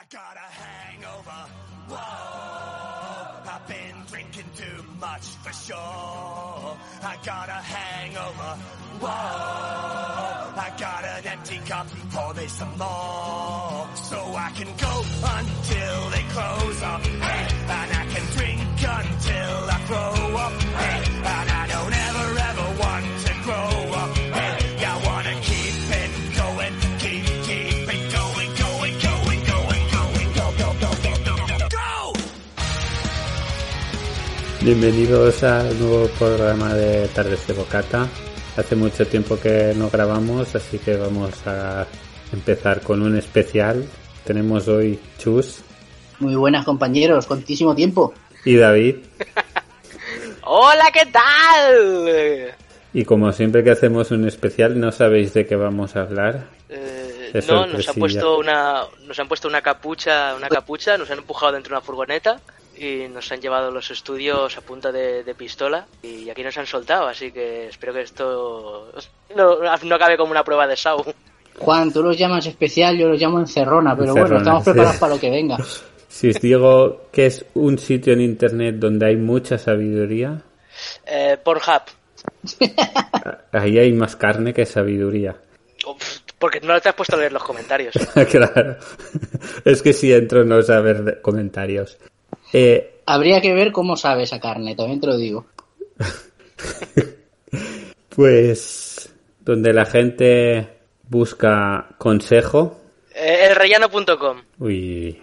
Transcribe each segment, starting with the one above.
I got a hangover. Whoa, I've been drinking too much for sure. I got a hangover. Whoa, I got an empty cup. Pour me some more. So I can go until they close up. Hey, and I can drink until I throw up. Bienvenidos al nuevo programa de Tardes de Bocata. Hace mucho tiempo que no grabamos, así que vamos a empezar con un especial. Tenemos hoy Chus Muy buenas compañeros, contísimo tiempo. y David. Hola, ¿qué tal? Y como siempre que hacemos un especial, no sabéis de qué vamos a hablar. Eh, no, nos han puesto una, nos han puesto una capucha, una capucha, nos han empujado dentro de una furgoneta y nos han llevado a los estudios a punta de, de pistola y aquí nos han soltado, así que espero que esto no, no acabe como una prueba de SAU. Juan, tú los llamas especial, yo los llamo encerrona, pero Encerrona, bueno, estamos sí. preparados para lo que venga. Si os digo que es un sitio en internet donde hay mucha sabiduría, Eh, Pornhub, ahí hay más carne que sabiduría. Uf, porque no te has puesto a leer los comentarios. claro. Es que si entro no saber comentarios. Eh, Habría que ver cómo sabe esa carne, también te lo digo. pues donde la gente busca consejo. Eh, elrellano.com. Uy,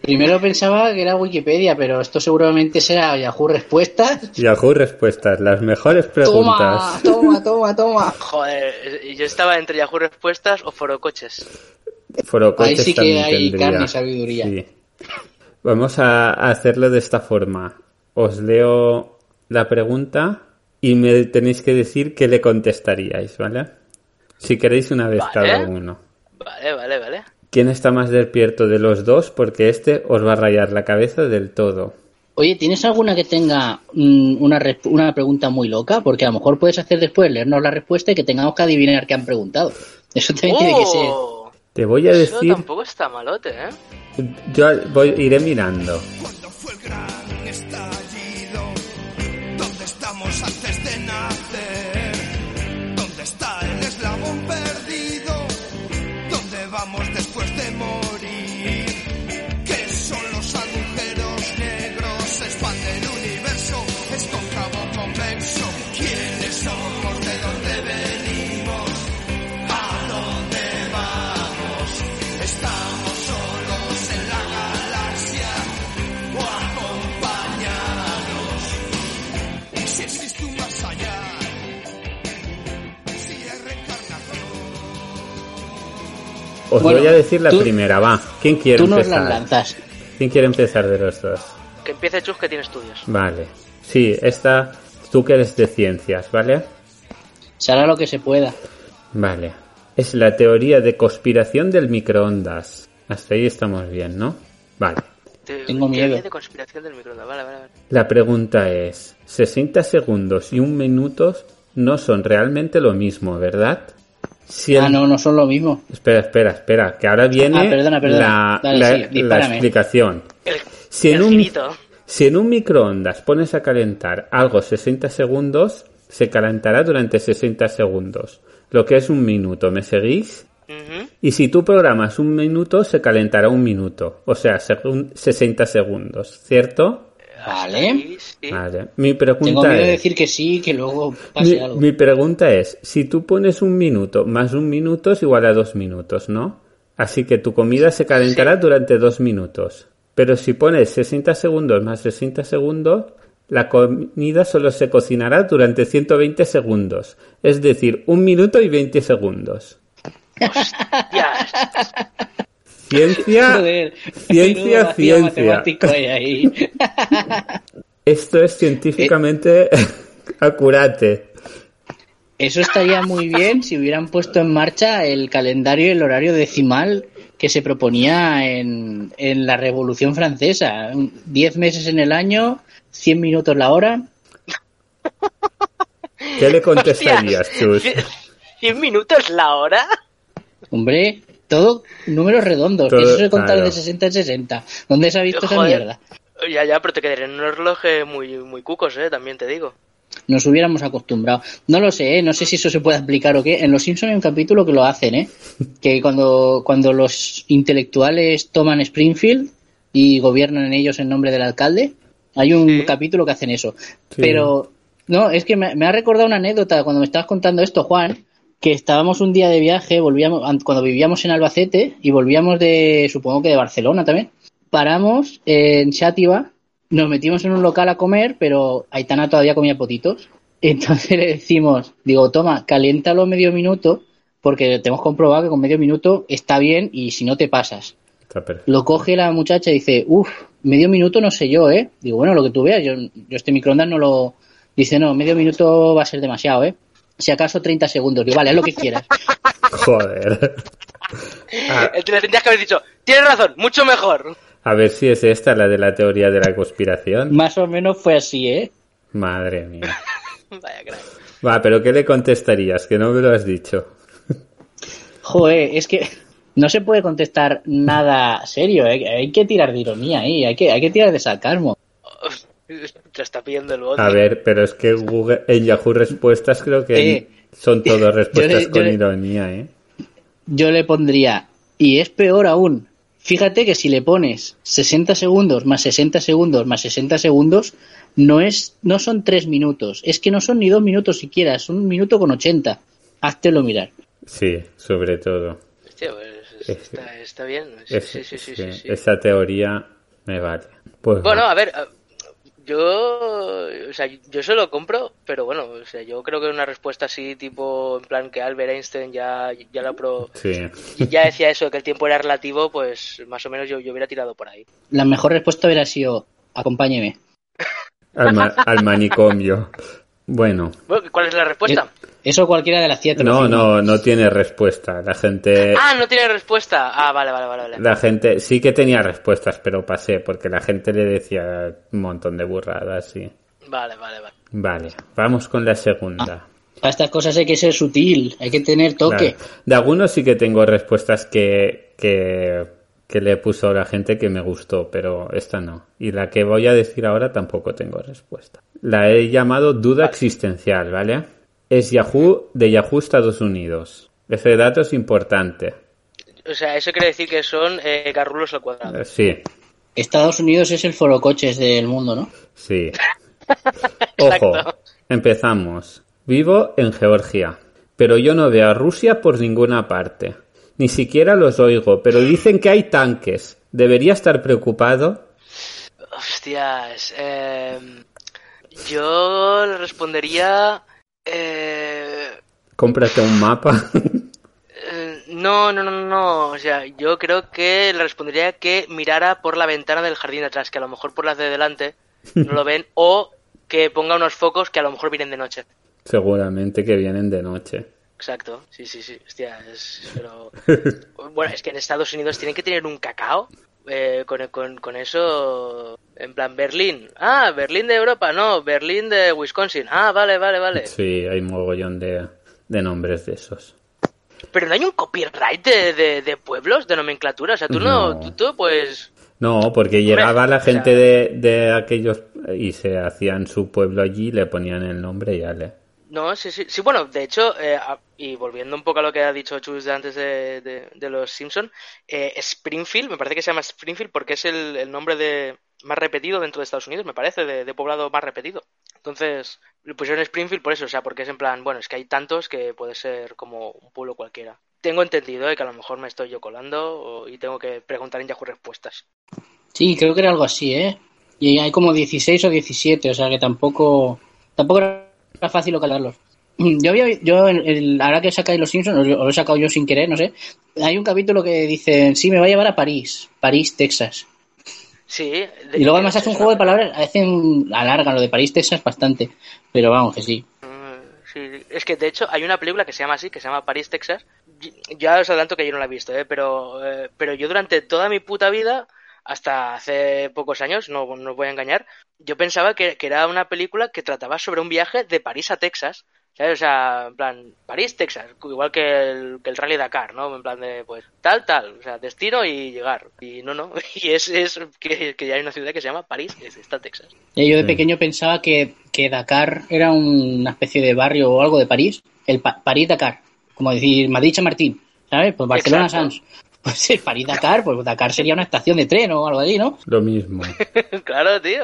Primero pensaba que era Wikipedia, pero esto seguramente será Yahoo Respuestas. Yahoo Respuestas, las mejores Toma, preguntas. toma, toma, toma. Joder, eh, yo estaba entre Yahoo Respuestas o Forocoches. Forocoches Ahí sí que hay tendría. carne y sabiduría. Sí. Vamos a hacerlo de esta forma. Os leo la pregunta y me tenéis que decir qué le contestaríais, ¿vale? Si queréis una vez Vale. cada uno. Vale, vale, vale. ¿Quién está más despierto de los dos? Porque este os va a rayar la cabeza del todo. Oye, ¿tienes alguna que tenga mm, una, una pregunta muy loca? Porque a lo mejor puedes hacer después leernos la respuesta y que tengamos que adivinar qué han preguntado. Eso también tiene que ser. Te voy a Eso decir, tampoco está malote, ¿eh? yo voy, iré mirando. Os Bueno, voy a decir la tú- primera, va. ¿Quién quiere Tú nos empezar? las lanzas. ¿Quién quiere empezar de los dos? Que empiece Chus que tiene estudios. Vale. Sí, esta, tú que eres de ciencias, ¿vale? Se hará lo que se pueda. Vale. Es la teoría de conspiración del microondas. Hasta ahí estamos bien, ¿no? Vale. Te- Tengo teoría miedo. de conspiración del microondas. Vale, vale, vale. La pregunta es, 60 segundos y un minuto no son realmente lo mismo, ¿verdad? Ah, no, no son lo mismo. Espera, espera, espera, que ahora viene Ah, perdona, perdona. la, Dale, la- explicación. El, Si en, un, si en un microondas pones a calentar algo 60 segundos, se calentará durante 60 segundos, lo que es un minuto, ¿me seguís? Y si tú programas un minuto, se calentará un minuto, o sea, según 60 segundos, ¿cierto? Vale. Sí. Vale. Mi Tengo pregunta miedo de es... decir que sí, que luego pase Mi, algo. mi pregunta es, si tú pones un minuto más un minuto es igual a dos minutos, ¿no? Así que tu comida se calentará durante dos minutos. Pero si pones 60 segundos más 60 segundos, la comida solo se cocinará durante 120 segundos. Es decir, un minuto y 20 segundos. Ya, Ciencia, Joder, ciencia, ciencia. matemático hay ahí. Esto es científicamente acurate. Eso estaría muy bien si hubieran puesto en marcha el calendario y el horario decimal que se proponía en, en la Revolución Francesa. Diez meses en el año, 100 minutos la hora. ¿Qué le contestarías, Chus? ¿100 minutos la hora? Hombre, Todo números redondos. Todo- que eso se contar claro. de 60 en 60. ¿Dónde se ha visto esa mierda? Ya, ya, pero te quedarían unos relojes muy, muy cucos, eh, también te digo. Nos hubiéramos acostumbrado. No lo sé, ¿eh? no sé si eso se puede aplicar o qué. En Los Simpsons hay un capítulo que lo hacen, ¿eh? Que cuando, cuando los intelectuales toman Springfield y gobiernan en ellos en nombre del alcalde, hay un Sí. capítulo que hacen eso. Sí. Pero, no, es que me, me ha recordado una anécdota cuando me estabas contando esto, Juan, que estábamos un día de viaje, volvíamos, an- cuando vivíamos en Albacete y volvíamos de, supongo que de Barcelona también, paramos en Xátiva, nos metimos en un local a comer, pero Aitana todavía comía potitos. Entonces le decimos, digo, toma, caliéntalo medio minuto, porque te hemos comprobado que con medio minuto está bien y si no te pasas. Lo coge la muchacha y dice, uff, medio minuto no sé yo, ¿eh? Digo, bueno, lo que tú veas, yo, yo este microondas no lo... Dice, no, medio minuto va a ser demasiado, ¿eh? Si acaso 30 segundos. Digo, vale, haz lo que quieras. Joder. Ah. Te le tendrías que haber dicho, tienes razón, mucho mejor. A ver si es esta la de la teoría de la conspiración. Más o menos fue así, ¿eh? Madre mía. Vaya crack. Va, pero ¿qué le contestarías? Que no me lo has dicho. Joder, es que no se puede contestar nada serio, ¿eh? Hay que tirar de ironía ahí, hay que, hay que tirar de sarcasmo. Te está pidiendo el voto. A ver, pero es que Google, en Yahoo Respuestas creo que Eh, son todas respuestas le- con le- ironía, ¿eh? Yo le pondría, y es peor aún, fíjate que si le pones 60 segundos más 60 segundos más 60 segundos, no, es, no son 3 minutos, es que no son ni 2 minutos siquiera, son un minuto con 80. Háztelo mirar. Sí, sobre todo. Hostia, pues, Es- está, está bien. Sí, Es- sí, sí. Esa teoría me vale. Pues Bueno, va. a ver, yo, o sea, yo se lo compro, pero bueno, o sea, yo creo que una respuesta así, tipo, en plan que Albert Einstein ya, ya la pro, Sí. ya decía eso, que el tiempo era relativo, pues más o menos yo, yo hubiera tirado por ahí. La mejor respuesta hubiera sido, acompáñeme. Al, ma- al manicomio. Bueno, Bueno, ¿Cuál es la respuesta? Eso cualquiera de las siete. no, no, no tiene respuesta. La gente, Ah, no tiene respuesta. Ah, vale, vale, vale. vale. la gente sí que tenía respuestas, pero pasé porque la gente le decía un montón de burradas, sí. Vale, vale, vale. Vale, vamos con la segunda. Para estas cosas hay que ser sutil, hay que tener toque. Claro. De algunos sí que tengo respuestas que, que, que le puso la gente que me gustó, pero esta no. Y la que voy a decir ahora tampoco tengo respuesta. La he llamado duda existencial, ¿vale? Es Yahoo de Yahoo Estados Unidos. Ese dato es importante. O sea, eso quiere decir que son eh, garrulos al cuadrado. Eh, Sí, Estados Unidos es el forocoches del mundo, ¿no? sí. Ojo, empezamos. Vivo en Georgia, pero yo no veo a Rusia por ninguna parte. Ni siquiera los oigo, pero dicen que hay tanques. ¿Debería estar preocupado? Hostias. eh, yo le respondería... Eh, Cómprate un mapa. eh, no, no, no, no, no. O sea, yo creo que le respondería que mirara por la ventana del jardín de atrás, que a lo mejor por las de delante no lo ven, o que ponga unos focos que a lo mejor vienen de noche. Seguramente que vienen de noche. Exacto, sí, sí, sí. Hostia, es, pero... Bueno, es que en Estados Unidos tienen que tener un cacao. Eh, con, con, con eso, en plan Berlín. Ah, Berlín de Europa, no, Berlín de Wisconsin. Ah, vale, vale, vale. Sí, hay mogollón de, de nombres de esos. Pero no hay un copyright de, de, de pueblos, de nomenclatura. O sea, tú no, No. tú, tú, pues... No, porque llegaba la o sea- gente de, de aquellos y se hacían su pueblo allí, le ponían el nombre y ya le. No, sí, sí. Sí, bueno, de hecho, eh, y volviendo un poco a lo que ha dicho Chus antes de, de- de los Simpson, eh, Springfield, me parece que se llama Springfield porque es el, el nombre de más repetido dentro de Estados Unidos, me parece, de, poblado más repetido. Entonces, le pusieron Springfield por eso, o sea, porque es en plan, bueno, es que hay tantos que puede ser como un pueblo cualquiera. Tengo entendido eh, que a lo mejor me estoy yo colando y tengo que preguntar en Yahoo Respuestas. Sí, creo que era algo así, ¿eh? Y hay como 16 o 17, o sea que tampoco tampoco era fácil localizarlos. Yo había, yo, el- el- ahora que sacáis los Simpsons, o lo he sacado yo sin querer, no sé, hay un capítulo que dice, sí, me va a llevar a París, París, Texas. Sí. de- Y luego además hace un juego de palabras, hacen, alargan lo de París, Texas bastante, pero vamos, que sí. Mm, Sí, es que de hecho hay una película que se llama así, que se llama París, Texas. Ya os adelanto que yo no la he visto, ¿eh? pero, eh, pero yo durante toda mi puta vida, hasta hace pocos años, no, no os voy a engañar, yo pensaba que, que era una película que trataba sobre un viaje de París a Texas. ¿Sabes? O sea, en plan, París, Texas, igual que el, que el Rally Dakar, ¿no? En plan de, pues, tal, tal, o sea, destino y llegar. Y no, no, y es, es que, que ya hay una ciudad que se llama París, que está Texas. Eh, Yo de Sí. pequeño pensaba que, que Dakar era una especie de barrio o algo de París. El Pa- París-Dakar. Como decir Madrid-Chamartín. ¿Sabes? Pues. Barcelona-Sans. Pues el París-Dakar, pues Dakar sería una estación de tren o algo así, ¿no? Lo mismo. claro, tío.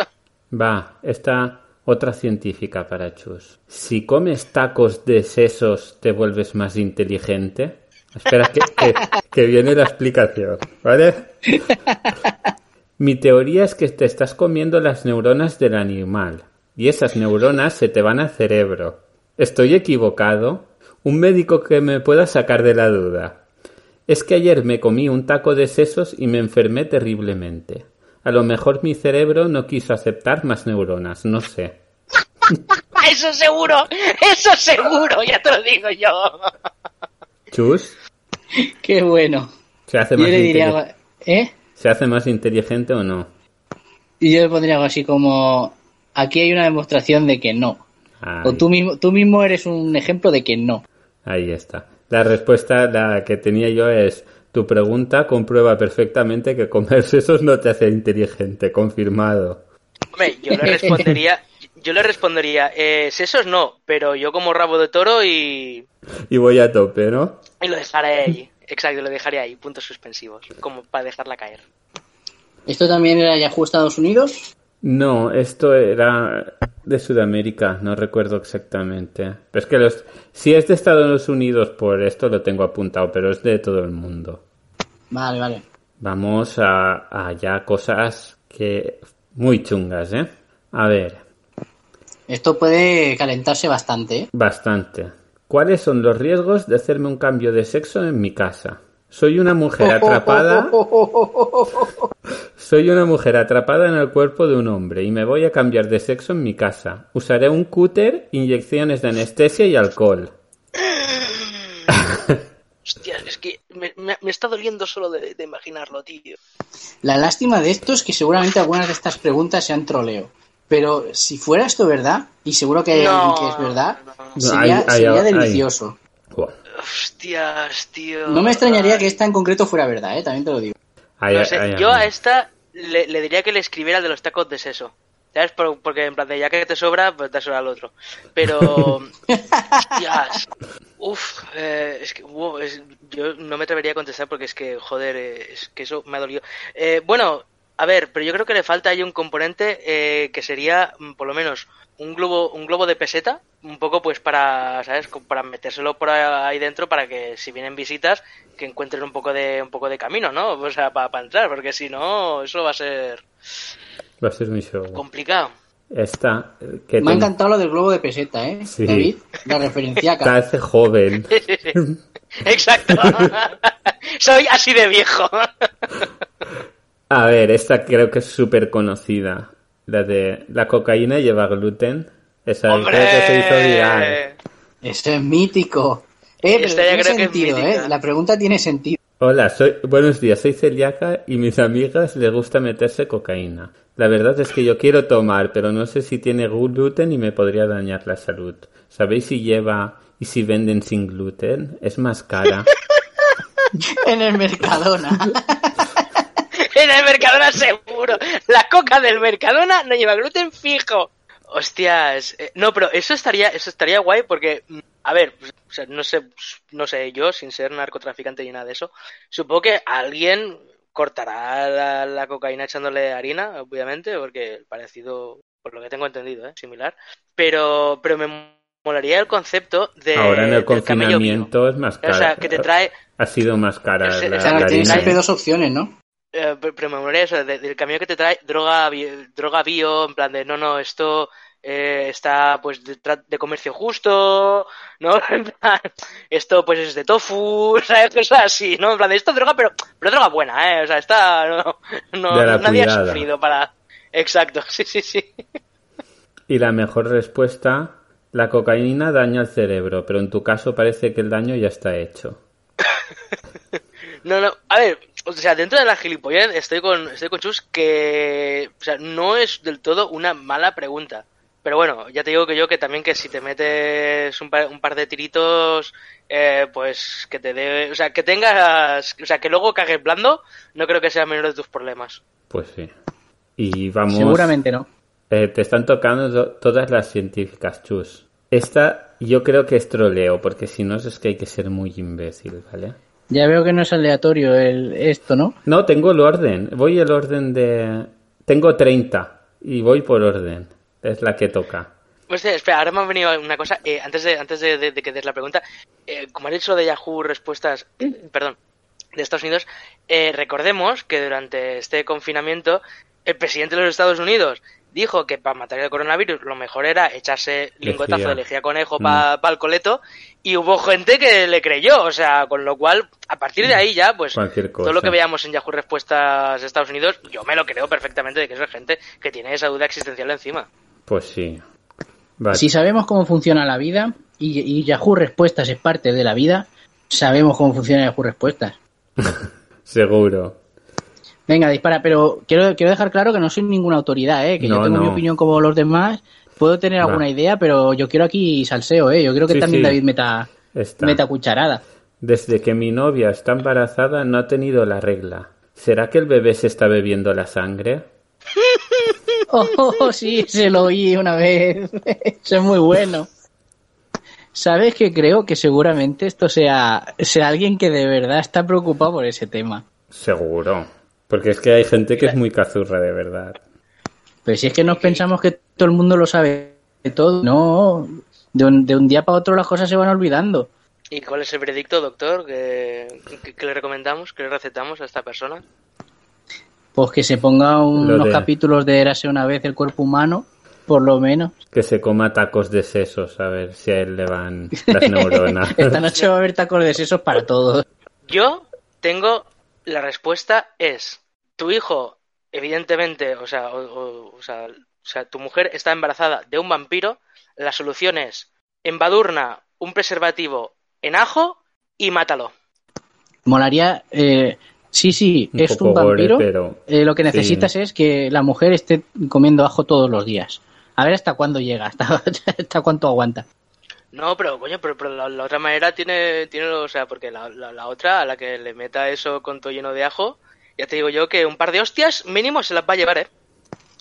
Va, esta otra científica para Chus. Si comes tacos de sesos, ¿te vuelves más inteligente? Espera que, que- que viene la explicación, ¿vale? Mi teoría es que te estás comiendo las neuronas del animal y esas neuronas se te van al cerebro. ¿Estoy equivocado? Un médico que me pueda sacar de la duda. Es que ayer me comí un taco de sesos y me enfermé terriblemente. A lo mejor mi cerebro no quiso aceptar más neuronas, no sé. Eso seguro, eso seguro, ya te lo digo yo. Chus, Qué bueno. ¿se hace Yo más, le diría inteli- algo, ¿eh? ¿se hace más inteligente o no? Y yo le pondría algo así como, aquí hay una demostración de que no. O tú mismo, tú mismo eres un ejemplo de que no. ahí está. La respuesta, la que tenía yo es, tu pregunta comprueba perfectamente que comer sesos no te hace inteligente, confirmado. Hombre, yo le respondería, yo le respondería, eh, sesos no, pero yo como rabo de toro y, Y voy a tope, ¿no? y lo dejaré ahí. Exacto, lo dejaré ahí, puntos suspensivos, como para dejarla caer. ¿Esto también era Yahoo Estados Unidos? No, esto era de Sudamérica, no recuerdo exactamente. Pero es que los, si es de Estados Unidos, por esto lo tengo apuntado, pero es de todo el mundo. Vale, vale. Vamos a, a ya cosas que muy chungas, ¿eh? A ver, Esto puede calentarse bastante, ¿eh? bastante. ¿Cuáles son los riesgos de hacerme un cambio de sexo en mi casa? Soy una mujer atrapada. Soy una mujer atrapada en el cuerpo de un hombre y me voy a cambiar de sexo en mi casa. Usaré un cúter, inyecciones de anestesia y alcohol. Hostia, es que me, me- me está doliendo solo de, de imaginarlo, tío. La lástima de esto es que seguramente algunas de estas preguntas sean troleo. Pero si fuera esto verdad, y seguro que hay No, alguien que es verdad, no. sería, Hay- hay- sería hay- delicioso. Hostias, tío. No me extrañaría que esta en concreto fuera verdad, ¿eh? También te lo digo. Ay, No ay, sé, ay, yo ay. a esta le, le diría que le escribiera de los tacos de seso. ¿Sabes? Por- porque en plan de ya que te sobra, pues te sobra al otro. Pero. hostias. Uf, eh, es que. wow, es- yo no me atrevería a contestar porque es que, joder, eh, es que eso me ha dolido. Eh, bueno, a ver, pero yo creo que le falta ahí un componente eh, que sería, mm, por lo menos, un globo, un globo de peseta, un poco pues para, ¿sabes? Para metérselo por ahí dentro para que si vienen visitas que encuentren un poco de un poco de camino, ¿no? O sea, para, entrar, porque si no, eso va a ser Va a ser mi show. complicado. Esta, que Me ha encantado lo del globo de peseta, ¿eh? Sí. David, la referencia te acá. hace joven. Exacto. Soy así de viejo. A ver, esta creo que es súper conocida. La de la cocaína lleva gluten. Esa creo que se hizo viral. ¡Hombre! Eso es mítico. Eh, pero Esta ya tiene creo que es sentido, mítica. ¿eh? La pregunta tiene sentido. Hola, soy, buenos días, soy celíaca y mis amigas les gusta meterse cocaína. La verdad es que yo quiero tomar, pero no sé si tiene gluten y me podría dañar la salud. ¿Sabéis si lleva y si venden sin gluten? Es más cara. En el Mercadona. En el Mercadona seguro. La coca del Mercadona no lleva gluten fijo. Hostias, eh, no, pero eso estaría, eso estaría guay porque, mm, a ver, pues, o sea, no sé, no sé, yo sin ser narcotraficante ni nada de eso, supongo que alguien cortará la, la cocaína echándole harina, obviamente, porque el parecido, por lo que tengo entendido, ¿eh? similar, pero, pero me molaría el concepto de Ahora en el confinamiento es más cara. O sea, que te trae, Ha sido más cara la, o sea, la tienes siempre dos opciones, ¿no? Eh, eso, de- del camión que te trae droga, bi- droga bio, en plan de, no, no, esto eh, está pues de, comercio justo, ¿no? En plan, esto pues es de tofu, ¿sabes? Cosas así, ¿no? En plan de, esto es droga, pero, pero droga buena, ¿eh? O sea, está, no, no- nadie ha sufrido para... Exacto, sí, sí, sí. Y la mejor respuesta, la cocaína daña el cerebro, pero en tu caso parece que el daño ya está hecho. No, no, a ver, o sea, dentro de la gilipollez estoy con, estoy con Chus que, o sea, no es del todo una mala pregunta. Pero bueno, ya te digo que yo que también que si te metes un par, un par de tiritos, eh, pues que te dé, o sea, que tengas, o sea, que luego cagues blando, no creo que sea el menor de tus problemas. Pues sí. Y vamos. Seguramente no. Eh, te están tocando to- todas las científicas, chus. Esta yo creo que es troleo, porque si no es que hay que ser muy imbécil, ¿vale? Ya veo que no es aleatorio el, esto, ¿no? No, tengo el orden. Voy el orden de... Tengo 30 y voy por orden. Es la que toca. Pues, eh, espera, ahora me ha venido una cosa, eh, antes de, antes de, de- de que des la pregunta, eh, como has dicho de Yahoo Respuestas, perdón, de Estados Unidos, eh, recordemos que durante este confinamiento el presidente de los Estados Unidos dijo que para matar el coronavirus lo mejor era echarse lingotazo Lejía. de lejía conejo Mm. para el coleto y hubo gente que le creyó, o sea, con lo cual a partir de ahí ya pues todo lo que veamos en Yahoo Respuestas de Estados Unidos yo me lo creo perfectamente de que eso es gente que tiene esa duda existencial encima. Pues sí. Vale. Si sabemos cómo funciona la vida y, y Yahoo Respuestas es parte de la vida, sabemos cómo funciona Yahoo Respuestas. Seguro. Venga, dispara, pero quiero, quiero dejar claro que no soy ninguna autoridad, ¿eh? que No, yo tengo mi opinión como los demás. Puedo tener alguna idea, pero yo quiero aquí salseo, ¿eh? Yo quiero que Sí, también sí. David meta, Está. meta cucharada. Desde que mi novia está embarazada no ha tenido la regla. ¿Será que el bebé se está bebiendo la sangre? Oh, oh, oh, sí, se lo oí una vez. Eso es muy bueno. ¿Sabes que creo que seguramente esto sea, sea alguien que de verdad está preocupado por ese tema? Seguro. Porque es que hay gente que es muy cazurra de verdad. Pero si es que nos pensamos que todo el mundo lo sabe todo, no, de un, de un día para otro las cosas se van olvidando. ¿Y cuál es el veredicto, doctor, que, que- que le recomendamos, que le recetamos a esta persona? Pues que se ponga un- unos de- capítulos de Érase una vez el cuerpo humano, por lo menos. Que se coma tacos de sesos a ver si a él le van las neuronas. Esta noche va a haber tacos de sesos para todos. Yo tengo la respuesta es tu hijo, evidentemente, o sea, o, o- o sea, o sea, tu mujer está embarazada de un vampiro. La solución es embadurna un preservativo en ajo y mátalo. Molaría, eh, sí, sí, Un es un gore, vampiro. pero- eh, lo que sí. necesitas es que la mujer esté comiendo ajo todos los días. A ver hasta cuándo llega, hasta, hasta cuánto aguanta. No, pero coño, pero, pero la, la otra manera tiene, tiene, o sea, porque la, la, la otra, a la que le meta eso con todo lleno de ajo, ya te digo yo que un par de hostias mínimo se las va a llevar, ¿eh?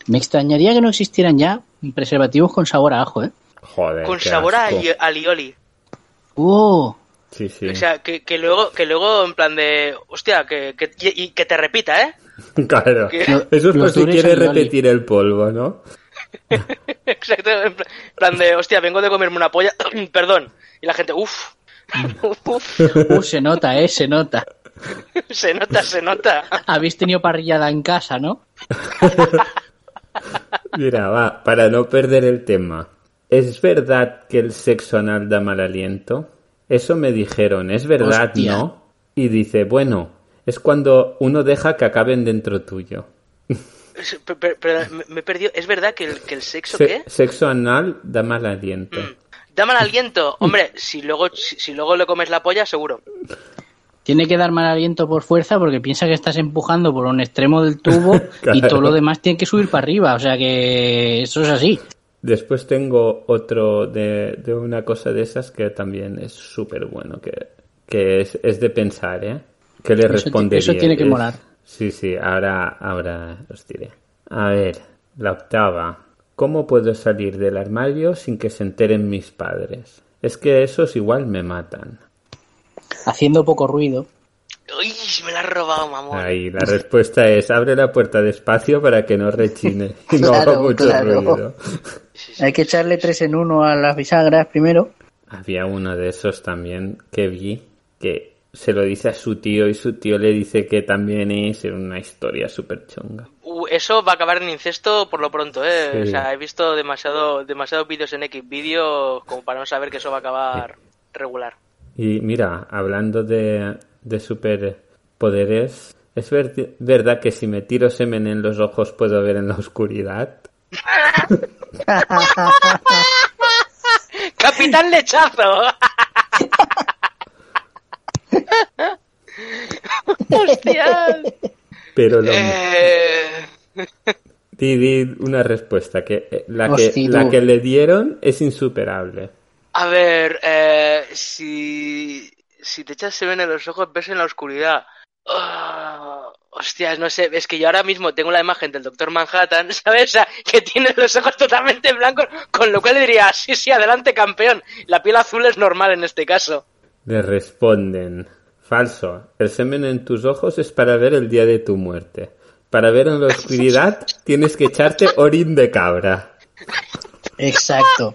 Me extrañaría que no existieran ya preservativos con sabor a ajo, ¿eh? Joder. Con sabor a asco. alioli. ¡Oh! Sí, sí. O sea, que, que luego, que luego en plan de, hostia, que, que, y, y que te repita, ¿eh? Claro. que- Eso es por si quiere repetir el polvo, ¿no? Exacto, en pla- en plan de, hostia, vengo de comerme una polla, perdón. Y la gente, uff, Uf, Uh, se nota, ¿eh? Se nota. se nota, se nota. Habéis tenido parrillada en casa, ¿no? Mira, va, para no perder el tema. ¿Es verdad que el sexo anal da mal aliento? Eso me dijeron, ¿es verdad, Hostia. no? Y dice, bueno, es cuando uno deja que acaben dentro tuyo. Es- pero- me, me he perdido. ¿Es verdad que el, que el sexo Se- qué? sexo anal da mal aliento. Da mal aliento. Hombre, si luego, si, si luego le comes la polla, seguro. Tiene que dar mal aliento por fuerza porque piensa que estás empujando por un extremo del tubo y todo lo demás tiene que subir para arriba. O sea que eso es así. Después tengo otro de, de una cosa de esas que también es súper bueno, que, que es, es de pensar, ¿eh? Que le Eso ti- responde eso tiene que Es- molar. Sí, sí, ahora, ahora os diré. A ver, la octava. ¿Cómo puedo salir del armario sin que se enteren mis padres? Es que esos igual me matan. Haciendo poco ruido. Uy, me la has robado, mamón. Ahí, la respuesta es abre la puerta despacio para que no rechine y no haga Claro, mucho claro. ruido. Hay que echarle tres en uno a las bisagras primero. Había uno de esos también que vi que se lo dice a su tío y su tío le dice que también es una historia súper chunga. Uh, eso va a acabar en incesto por lo pronto, ¿eh? Sí. O sea, he visto demasiado, demasiados vídeos en X vídeo como para no saber que eso va a acabar regular. Y mira, hablando de, de superpoderes, ¿es ver- verdad que si me tiro semen en los ojos puedo ver en la oscuridad? ¡Capitán Lechazo! ¡Hostias! Pero lo, Eh, Di, di una respuesta, que eh, la, que la que le dieron es insuperable. A ver, eh, si, si te echas semen en los ojos, ves en la oscuridad. Ah, hostias, no sé, es que yo ahora mismo tengo la imagen del Doctor Manhattan, ¿sabes? O sea, que tiene los ojos totalmente blancos, con lo cual le diría, sí, sí, adelante, campeón. La piel azul es normal en este caso. Le responden, falso, el semen en tus ojos es para ver el día de tu muerte. Para ver en la oscuridad tienes que echarte orín de cabra. Exacto.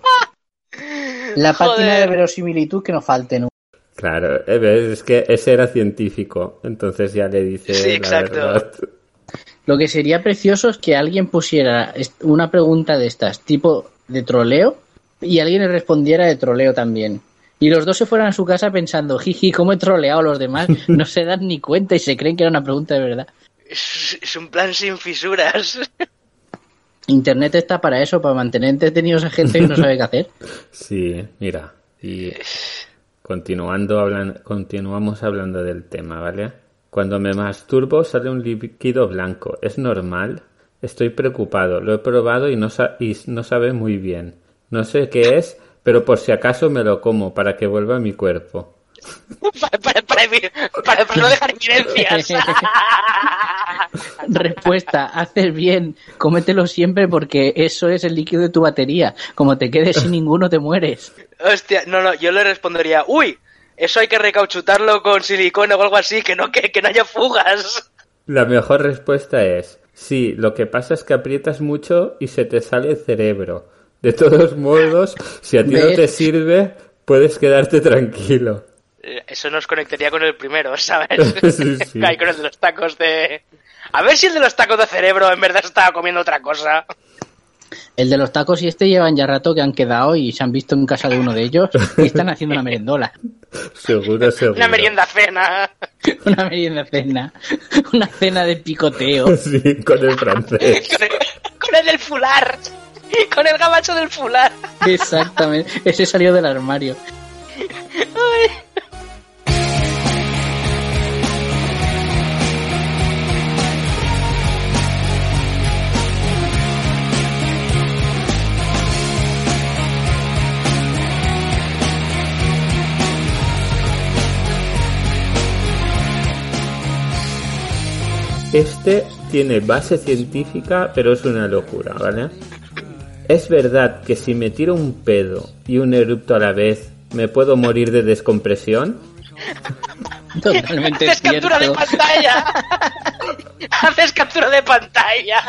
La pátina Joder. de verosimilitud que no falte nunca. Claro, eh, es que ese era científico, entonces ya le dice Sí, la exacto. verdad. Lo que sería precioso es que alguien pusiera una pregunta de estas, tipo de troleo, y alguien le respondiera de troleo también. Y los dos se fueran a su casa pensando, jiji, ¿cómo he troleado a los demás? No se dan ni cuenta y se creen que era una pregunta de verdad. Es, es un plan sin fisuras. Internet está para eso, para mantener entretenidos a gente que no sabe qué hacer. Sí, mira, y continuando hablan- continuamos hablando del tema, ¿vale? Cuando me masturbo sale un líquido blanco. ¿Es normal? Estoy preocupado. Lo he probado y no, sa- y no sabe muy bien. No sé qué es, pero por si acaso me lo como para que vuelva a mi cuerpo. para, para, para, para- para no dejar evidencias. Respuesta, haces bien, cómetelo siempre porque eso es el líquido de tu batería. Como te quedes sin ninguno, te mueres. Hostia, no, no, yo le respondería, uy, eso hay que recauchutarlo con silicona o algo así, que no, que, que no haya fugas. La mejor respuesta es, sí, lo que pasa es que aprietas mucho y se te sale el cerebro. De todos modos, si a ti no te sirve, puedes quedarte tranquilo. Eh, Eso nos conectaría con el primero, ¿sabes? Sí, sí. Ay, con el de los tacos de... A ver si el de los tacos de cerebro en verdad estaba comiendo otra cosa. El de los tacos y este llevan ya rato que han quedado y se han visto en casa de uno de ellos y están haciendo una merendola. Seguro, seguro. Una merienda cena. Una merienda cena. Una cena de picoteo. Sí, con el francés. Con el, con el del fular. Con el gabacho del fular. Exactamente. Ese salió del armario. Este tiene base científica, pero es una locura, ¿vale? ¿Es verdad que si me tiro un pedo y un erupto a la vez, me puedo morir de descompresión? Totalmente Haces captura de pantalla. Haces captura de pantalla.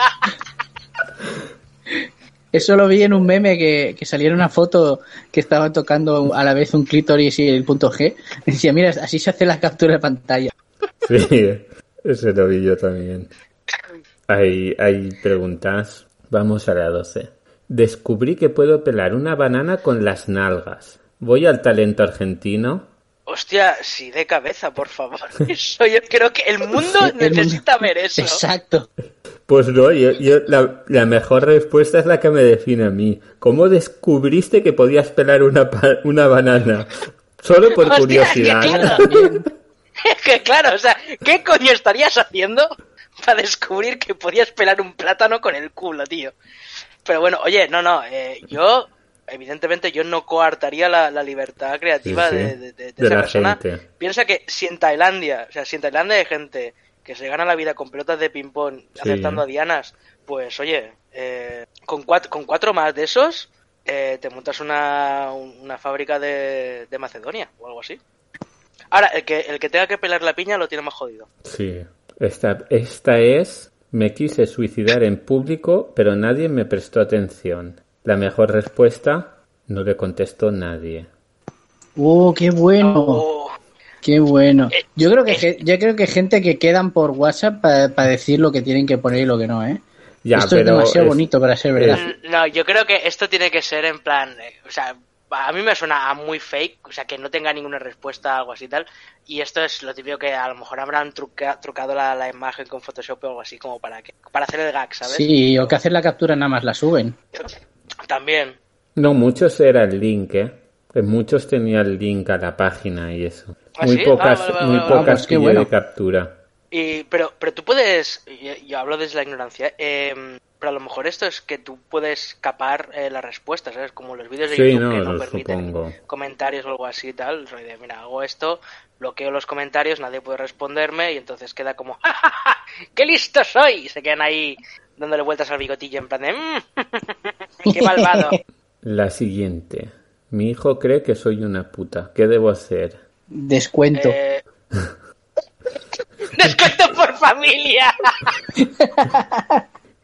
Eso lo vi en un meme que, que salía en una foto que estaba tocando a la vez un clítoris y el punto G. Decía, mira, así se hace la captura de pantalla. Sí, ese lo vi yo también. Hay, hay preguntas. Vamos a la 12. Descubrí que puedo pelar una banana con las nalgas. Voy al talento argentino. Hostia, sí, de cabeza, por favor. Eso yo creo que el mundo necesita ver eso. Exacto. Pues no, yo, yo- la, la mejor respuesta es la que me define a mí. ¿Cómo descubriste que podías pelar una, una banana? Solo por Hostia, curiosidad. que claro, o sea, ¿qué coño estarías haciendo para descubrir que podías pelar un plátano con el culo, tío? Pero bueno, oye, no, no, eh, yo, evidentemente, yo no coartaría la, la libertad creativa Sí, sí, de, de- de- de de esa persona. gente. Piensa que si en Tailandia, o sea, si en Tailandia hay gente que se gana la vida con pelotas de ping-pong Sí. acertando a dianas, pues oye, eh, con, cuatro, con cuatro más de esos, eh, te montas una, una fábrica de, de Macedonia o algo así. Ahora, el que, el que tenga que pelar la piña lo tiene más jodido. Sí. Esta, esta es... Me quise suicidar en público, pero nadie me prestó atención. La mejor respuesta... No le contestó nadie. Oh, qué bueno. Oh, Qué bueno. Eh, Yo creo que eh. yo creo que gente que quedan por WhatsApp para decir lo que tienen que poner y lo que no, ¿eh? Ya, Esto es demasiado es- bonito para ser verdad. No, yo creo que esto tiene que ser en plan, eh, o sea, a mí me suena a muy fake, o sea, que no tenga ninguna respuesta, algo así y tal. Y esto es lo típico que a lo mejor habrán truca- trucado la, la imagen con Photoshop o algo así, como para que para hacer el gag, ¿sabes? Sí, o que hacer la captura nada más la suben. También. No, muchos era el link, ¿eh? Que Muchos tenían el link a la página y eso. ¿Ah, muy sí? pocas, Ah, vale, vale, muy vale. pocas pues bueno. de captura. Y, pero, pero tú puedes, yo, yo hablo desde la ignorancia, eh, pero a lo mejor esto es que tú puedes capar eh, la respuesta, ¿sabes? Como los vídeos de Sí, YouTube no, que no permiten supongo. comentarios o algo así y tal. de, mira, hago esto, bloqueo los comentarios, nadie puede responderme y entonces queda como ¡Ja, ja, ja! ¡Qué listo soy! Y se quedan ahí dándole vueltas al bigotillo en plan de "Mm, ¡Qué malvado! La siguiente. Mi hijo cree que soy una puta. ¿Qué debo hacer? Descuento. Eh... ¡Descuento por familia!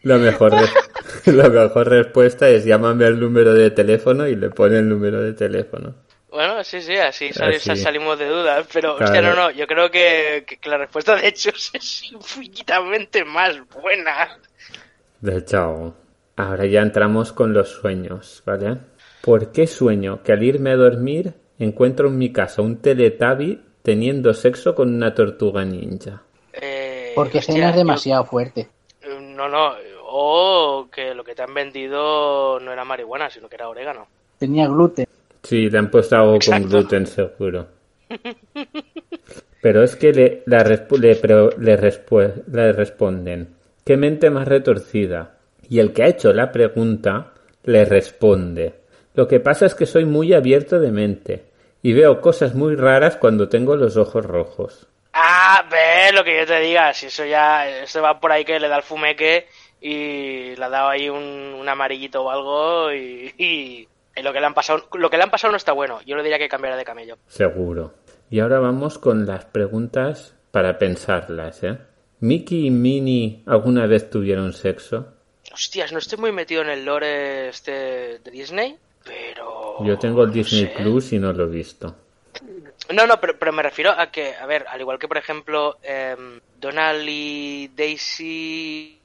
La mejor, re- la mejor respuesta es llámame al número de teléfono y le pone el número de teléfono. Bueno, sí, sí, así, sal- Así. salimos de dudas, pero Claro. hostia, no, no, yo creo que, la respuesta de hecho es infinitamente más buena. De chao. Ahora ya entramos con los sueños, ¿vale? ¿Por qué sueño que al irme a dormir encuentro en mi casa un teletabi teniendo sexo con una tortuga ninja? Eh, Porque hostia, cenas yo- demasiado fuerte. No, no, o que lo que te han vendido no era marihuana, sino que era orégano. Tenía gluten. Sí, le han puesto algo con gluten seguro. Pero es que le, la le, pero le responden, ¿qué mente más retorcida? Y el que ha hecho la pregunta le responde, lo que pasa es que soy muy abierto de mente y veo cosas muy raras cuando tengo los ojos rojos. Ah, ve lo que yo te diga, si eso ya, eso va por ahí que le da el fumeque y le ha dado ahí un, un amarillito o algo y, y- y lo que le han pasado, lo que le han pasado no está bueno. Yo le diría que cambiara de camello. Seguro. Y ahora vamos con las preguntas para pensarlas, ¿eh? ¿Mickey y Minnie alguna vez tuvieron sexo? Hostias, no estoy muy metido en el lore este de Disney, pero... Yo tengo el no Disney sé. Plus y no lo he visto. No, no, pero, pero me refiero a que, a ver, al igual que por ejemplo em, Donald y Daisy...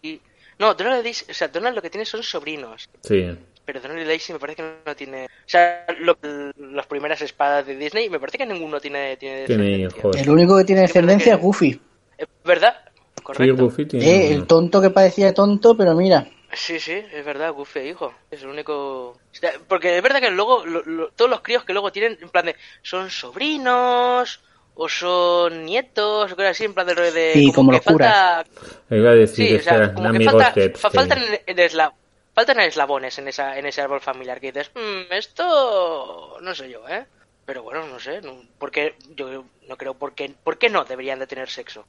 No, Donald y Daisy, o sea, Donald lo que tiene son sobrinos, Sí. pero Donald y Daisy me parece que no tiene... O sea, lo- las primeras espadas de Disney, me parece que ninguno tiene... Tiene, Tiene descendencia. El único que tiene descendencia que- es Goofy. ¿Es verdad? Sí, Correcto. Goofy tiene Eh, el tonto que parecía tonto, pero mira. Sí, sí, es verdad, Goofy, hijo. Es el único. O sea, Porque es verdad que luego, lo- lo- todos los críos que luego tienen, en plan de. Son sobrinos, o son nietos, o cosas así, en plan de. de Sí, como los curas. Me Iba a decir Sí, que o sea, como que falta, de faltan, en- en esla- faltan eslabones en, esa, en ese árbol familiar que dices, "Mm, esto no sé yo, ¿eh? Pero bueno, no sé, no, porque yo no creo por qué, por qué no deberían de tener sexo.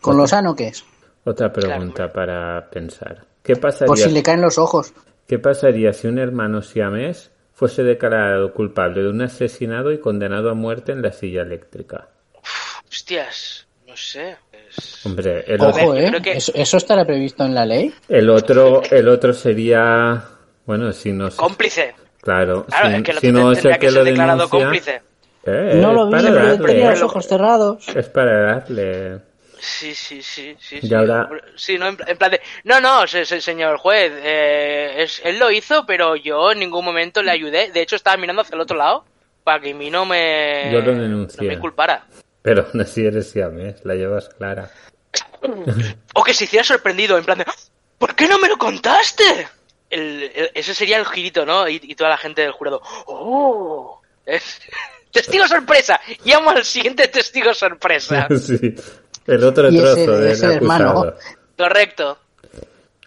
Con lo sano que es. Otra pregunta para pensar. ¿Qué pasaría, Por si le caen los ojos. ¿Qué pasaría si un hermano siamés fuese declarado culpable de un asesinado y condenado a muerte en la silla eléctrica? Hostias, no sé. es- Hombre, el, Ojo, otro, ¿eh? creo que- ¿Eso, eso estará previsto en la ley? el otro, el otro sería, bueno, si no Cómplice. claro, Claro, si, es que lo si no es tendría el que lo declarado denuncia, cómplice. eh, no lo es vi, pero tenía los ojos cerrados. es para darle. Sí, sí, sí, sí. Y sí, ahora- sí, no, en, pla- en plan de... No, no, se- se- señor juez, eh, es, él lo hizo, pero yo en ningún momento le ayudé. De hecho, estaba mirando hacia el otro lado para que a mí no me... Yo lo denuncié. No me culpara. Pero no si eres siamés, la llevas clara. O que se hiciera sorprendido, en plan de... "¡Ah! ¿Por qué no me lo contaste? El, el- ese sería el girito, ¿no? Y, y toda la gente del jurado... ¡Oh! Es- Testigo sorpresa. Llamo al siguiente testigo sorpresa. sí, el otro Y ese- trozo del ese hermano. acusado. Correcto.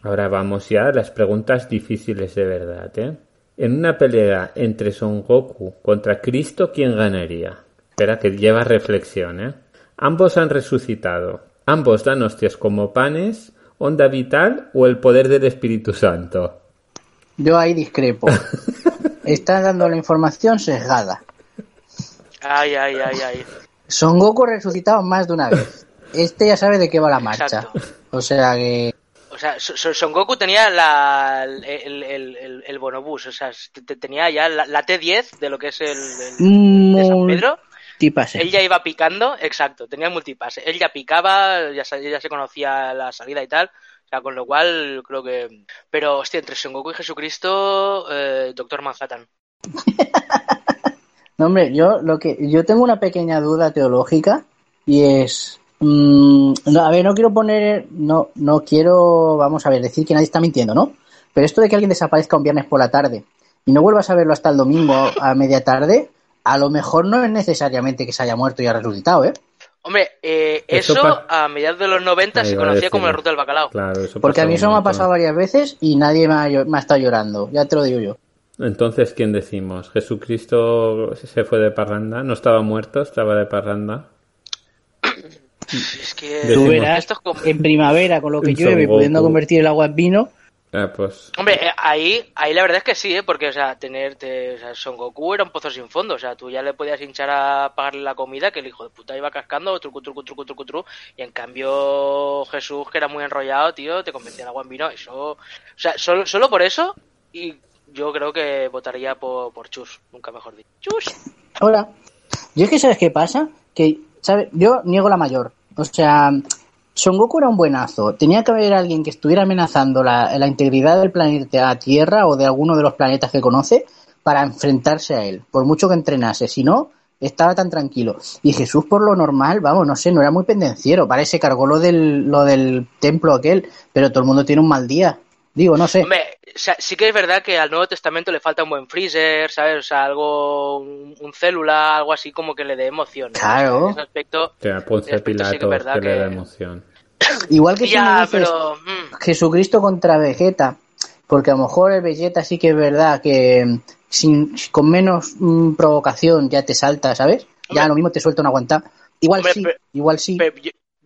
Ahora vamos ya a las preguntas difíciles de verdad, ¿eh? En una pelea entre Son Goku contra Cristo, ¿quién ganaría? Espera, que lleva reflexión, ¿eh? Ambos han resucitado. Ambos dan hostias como panes, onda vital o el poder del Espíritu Santo. Yo ahí discrepo. Está dando la información sesgada. Ay, ay, ay, ay. Son Goku resucitado más de una vez. Este ya sabe de qué va la marcha. Exacto. O sea que O sea, So- So- Son Goku tenía la, el, el, el, el bonobús, o sea, te- te- tenía ya la, la T10 de lo que es el, el- de San Pedro. Multipase. Él ya iba picando, exacto, tenía el multipase. Él ya picaba, ya, se conocía la salida y tal. O sea, con lo cual creo que... Pero, hostia, entre Son Goku y Jesucristo, eh, Doctor Manhattan. No, hombre, yo lo que yo tengo una pequeña duda teológica y es mm, no, a ver, no quiero poner no no quiero, vamos a ver, decir que nadie está mintiendo, ¿no? Pero esto de que alguien desaparezca un viernes por la tarde y no vuelvas a verlo hasta el domingo a media tarde, a lo mejor no es necesariamente que se haya muerto y ha resucitado, ¿eh? Hombre, eh, Eso eso, pa- a mediados de los 90 Ahí se conocía como la ruta del bacalao. Claro, eso Porque a mí eso me ha pasado varias veces y nadie me ha, llo- me ha estado llorando. Ya te lo digo yo. Entonces, ¿quién decimos? ¿Jesucristo se fue de parranda? ¿No estaba muerto? ¿Estaba de parranda? Es que Decimos- Tú verás esto es como- en primavera con lo que llueve pudiendo convertir el agua en vino. Ah, pues... Hombre, eh, ahí, ahí la verdad es que sí, ¿eh? porque, o sea, tener, te- o sea, Son Goku era un pozo sin fondo, o sea, tú ya le podías hinchar a pagarle la comida, que el hijo de puta iba cascando, truco, truco, truco, truco, truco, y en cambio Jesús, que era muy enrollado, tío, te convertía en agua en vino, eso, o sea, solo, solo por eso, y yo creo que votaría por, por Chus, nunca mejor dicho. Chus. Ahora, yo es que sabes qué pasa, que ¿sabes? yo niego la mayor. O sea, Son Goku era un buenazo. Tenía que haber alguien que estuviera amenazando la, la integridad del planeta Tierra o de alguno de los planetas que conoce para enfrentarse a él, por mucho que entrenase. Si no, estaba tan tranquilo. Y Jesús, por lo normal, vamos, no sé, no era muy pendenciero. Vale, se cargó lo del, lo del templo aquel, pero todo el mundo tiene un mal día. Digo, no sé. Hombre, o sea, sí que es verdad que al Nuevo Testamento le falta un buen freezer, ¿sabes? O sea, algo, un, un célula, algo así como que le dé emoción. ¿no? Claro. O sea, en ese aspecto, Que a Ponce ese aspecto sí que es verdad que le da que- emoción. Igual que si me ya, dices pero... mm, Jesucristo contra Vegeta, porque a lo mejor el Vegeta sí que es verdad que mm, sin, con menos mm, provocación ya te salta, ¿sabes? Ya lo mismo te suelta una guanta. Igual Hombre, sí, pero- igual sí.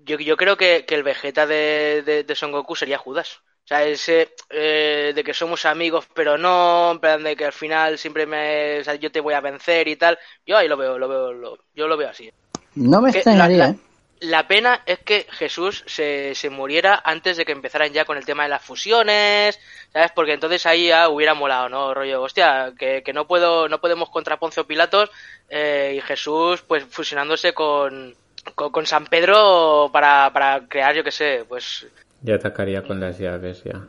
Yo, creo que, que el Vegeta de, de, de Son Goku sería Judas. O sea, ese eh, de que somos amigos, pero no, en plan de que al final siempre me, o sea, yo te voy a vencer y tal. Yo ahí lo veo, lo veo, lo- yo lo veo así. no me extrañaría, ¿eh? La pena es que Jesús se, se muriera antes de que empezaran ya con el tema de las fusiones, ¿sabes? Porque entonces ahí ya hubiera molado, ¿no? Rollo, hostia, que, que no puedo, no podemos contra Poncio Pilatos eh, y Jesús pues fusionándose con, con, con San Pedro para, para crear, yo qué sé, pues Ya atacaría con las llaves, ya.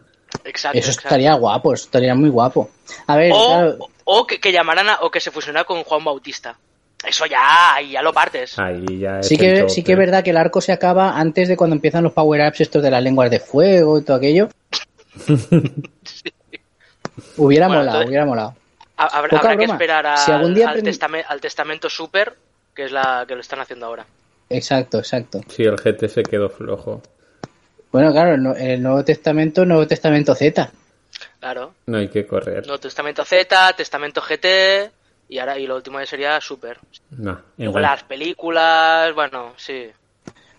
exacto. Eso exacto. estaría guapo, eso estaría muy guapo. A ver, O, claro, o que, que llamaran a, o que se fusionara con Juan Bautista. Eso ya, ahí ya lo partes. Ahí ya es sí que, sí que es verdad que el arco se acaba antes de cuando empiezan los power-ups estos de las lenguas de fuego y todo aquello. Hubiera Bueno, molado, entonces- hubiera molado. Ha- Habrá, que esperar a- Si algún día al, testame- al Testamento Super, que es la que lo están haciendo ahora. Exacto, exacto. Sí, el GT se quedó flojo. Bueno, claro, el, el Nuevo Testamento, Nuevo Testamento Z. Claro. No hay que correr. No, Testamento Z, Testamento GT y ahora y lo último ya sería Super. No, Luego engan- las películas, bueno, sí.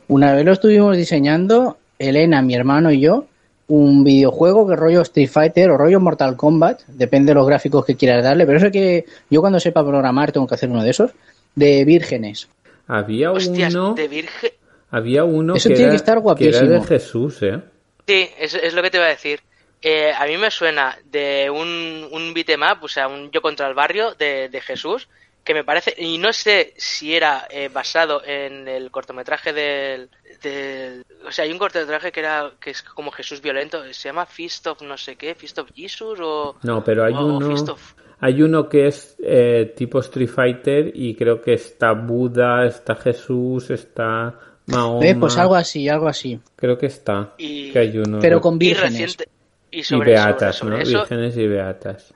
Una vez lo estuvimos diseñando, Elena, mi hermano y yo, un videojuego que rollo Street Fighter o rollo Mortal Kombat, depende de los gráficos que quieras darle, pero eso que yo cuando sepa programar tengo que hacer uno de esos, de vírgenes. Había Hostias, uno, de Virgen. había uno Eso que, tiene era, que estar que era guapísimo. de Jesús, ¿eh? Sí, es, es lo que te iba a decir. Eh, a mí me suena de un, un beat'em up, o sea, un yo contra el barrio de, de Jesús, que me parece, y no sé si era eh, basado en el cortometraje del, del- O sea, hay un cortometraje que era que es como Jesús violento, se llama Feast of no sé qué, Feast of Jesus o... No, pero hay o- uno, of- hay uno que es eh, tipo Street Fighter y creo que está Buda, está Jesús, está Mahoma. Eh, Pues algo así, algo así. Creo que está. Y- que hay uno. Pero con Y vírgenes. reciente... Y beatas, sobre, sobre ¿no? eso, Vírgenes y beatas.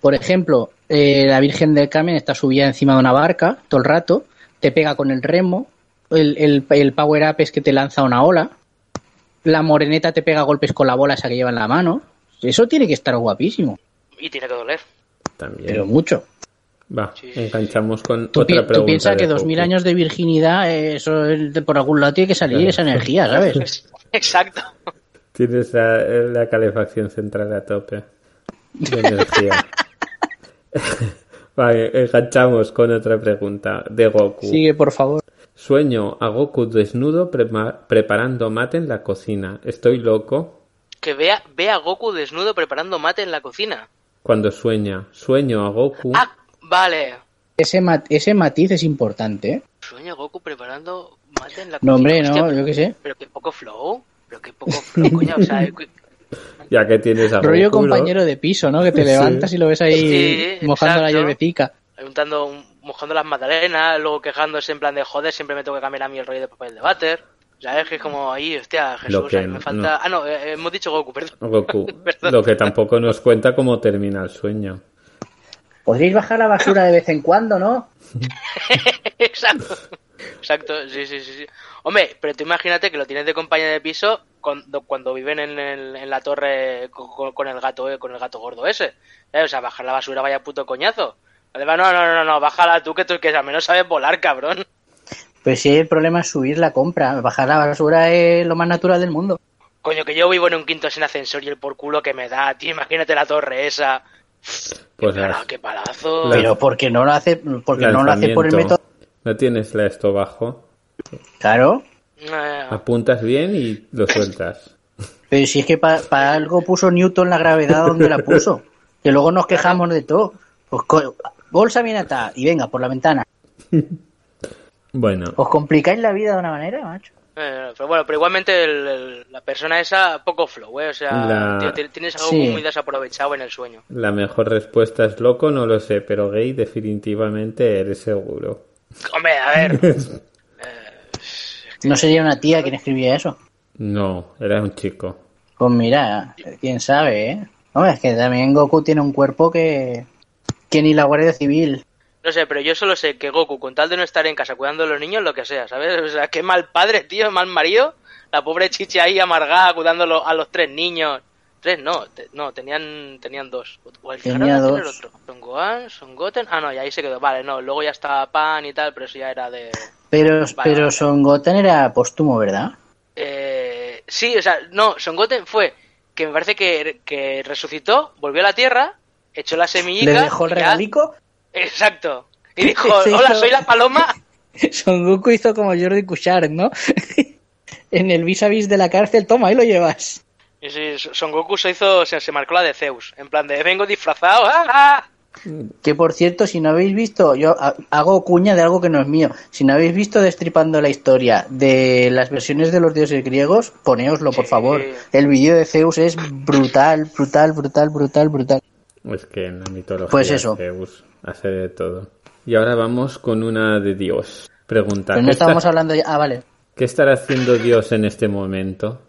Por ejemplo, eh, la Virgen del Carmen está subida encima de una barca todo el rato, te pega con el remo, el, el, el power up es que te lanza una ola, la moreneta te pega golpes con la bola esa que lleva en la mano. Eso tiene que estar guapísimo, y tiene que doler. También. pero mucho. Va, Sí, enganchamos con Tú, otra tú pregunta. piensas de que dos mil años de virginidad, eh, eso es de por algún lado tiene que salir Claro. esa energía, ¿sabes? Exacto. Tienes la, la calefacción central a tope de energía. vale, enganchamos con otra pregunta de Goku. Sigue, por favor. Sueño a Goku desnudo prema- preparando mate en la cocina. ¿Estoy loco? Que vea, vea a Goku desnudo preparando mate en la cocina. Cuando sueña. Sueño a Goku. Ah, vale. Ese, ese matiz es importante, ¿eh? Sueña Goku preparando mate en la cocina. No, hombre, Hostia, no, pero- yo qué sé. Pero qué poco flow. Pero qué poco flow, coño. O sea, Ya que tienes a Rollo compañero de piso, ¿no? Que te Sí. levantas y lo ves ahí Sí, mojando la exacto. hierbetica. untando, mojando las magdalenas, luego quejándose en plan de joder, siempre me tengo que cambiar a mí el rollo de papel de váter. O sea, es que es como ahí, hostia, Jesús, Lo que me falta. no. Ah, no, eh, hemos dicho Goku, perdón. Goku. Perdón. Lo que tampoco nos cuenta cómo termina el sueño. Podréis bajar la basura de vez en cuando, ¿no? Exacto. Exacto, sí, sí, sí, sí. Hombre, pero tú imagínate que lo tienes de compañía de piso cuando, cuando viven en, el- en la torre con, con el gato eh, con el gato gordo ese. ¿Eh? O sea, bajar la basura vaya puto coñazo. Además, no, no, no, no, bájala tú que tú que al menos sabes volar, cabrón. Pues sí, el problema es subir la compra. Bajar la basura es lo más natural del mundo. Coño, que yo vivo en un quinto sin ascensor y el por culo que me da, tío. Imagínate la torre esa. Pues qué, pala- qué palazo. La- Pero porque no lo hace, porque no lo hace por el método. No tienes la esto bajo. Claro. Eh, Apuntas bien y lo sueltas. Pero si es que para algo puso Newton la gravedad donde la puso. Que luego nos quejamos de todo. Pues bolsa bien atada y venga, por la ventana. Bueno, Os complicáis la vida de una manera, macho. eh, pero bueno, pero igualmente el- el- la persona esa, poco flow, ¿eh? O sea, La- tío, ti- tienes algo Sí. muy desaprovechado en el sueño. la mejor respuesta es loco, no lo sé, pero gay definitivamente eres seguro. Hombre, a ver. No sería una tía quien escribía eso. No, era un chico. Pues mira, quién sabe, ¿eh? Hombre, es que también Goku tiene un cuerpo que, que ni la Guardia Civil. No sé, pero yo solo sé que Goku, con tal de no estar en casa cuidando de los niños, lo que sea, ¿sabes? O sea, qué mal padre, tío, mal marido. La pobre chicha ahí amargada cuidando a a los tres niños. Tres no, te- no, tenían tenían dos. O el Tenía el dos. otro. Son Gohan, Son Goten. Ah, no, y ahí se quedó. Vale, no, luego ya estaba Pan y tal, pero eso ya era de. Pero, Vale, pero vale. Son Goten era póstumo, ¿verdad? Eh, sí, o sea, no, Son Goten fue que me parece que, que resucitó, volvió a la Tierra, echó la semillita. Le dejó el ya- regalico. Exacto. Y dijo, hola, soy la paloma. Son Goku hizo como Jordi Cushart, ¿no? en el vis a vis de la cárcel, toma, ahí lo llevas. Y sí, Son Goku se hizo, se, se marcó la de Zeus, en plan de vengo disfrazado, ¡ah! ah". Que por cierto, si no habéis visto, yo ha- hago cuña de algo que no es mío. Si no habéis visto destripando la historia de las versiones de los dioses griegos, poneoslo, por Sí. favor. El vídeo de Zeus es brutal, brutal, brutal, brutal, brutal. Es que en la mitología Pues eso. Zeus hace de todo. Y ahora vamos con una de Dios. Pregunta, Pero no ¿qué, estábamos está- hablando ya. Ah, vale. ¿qué estará haciendo Dios en este momento?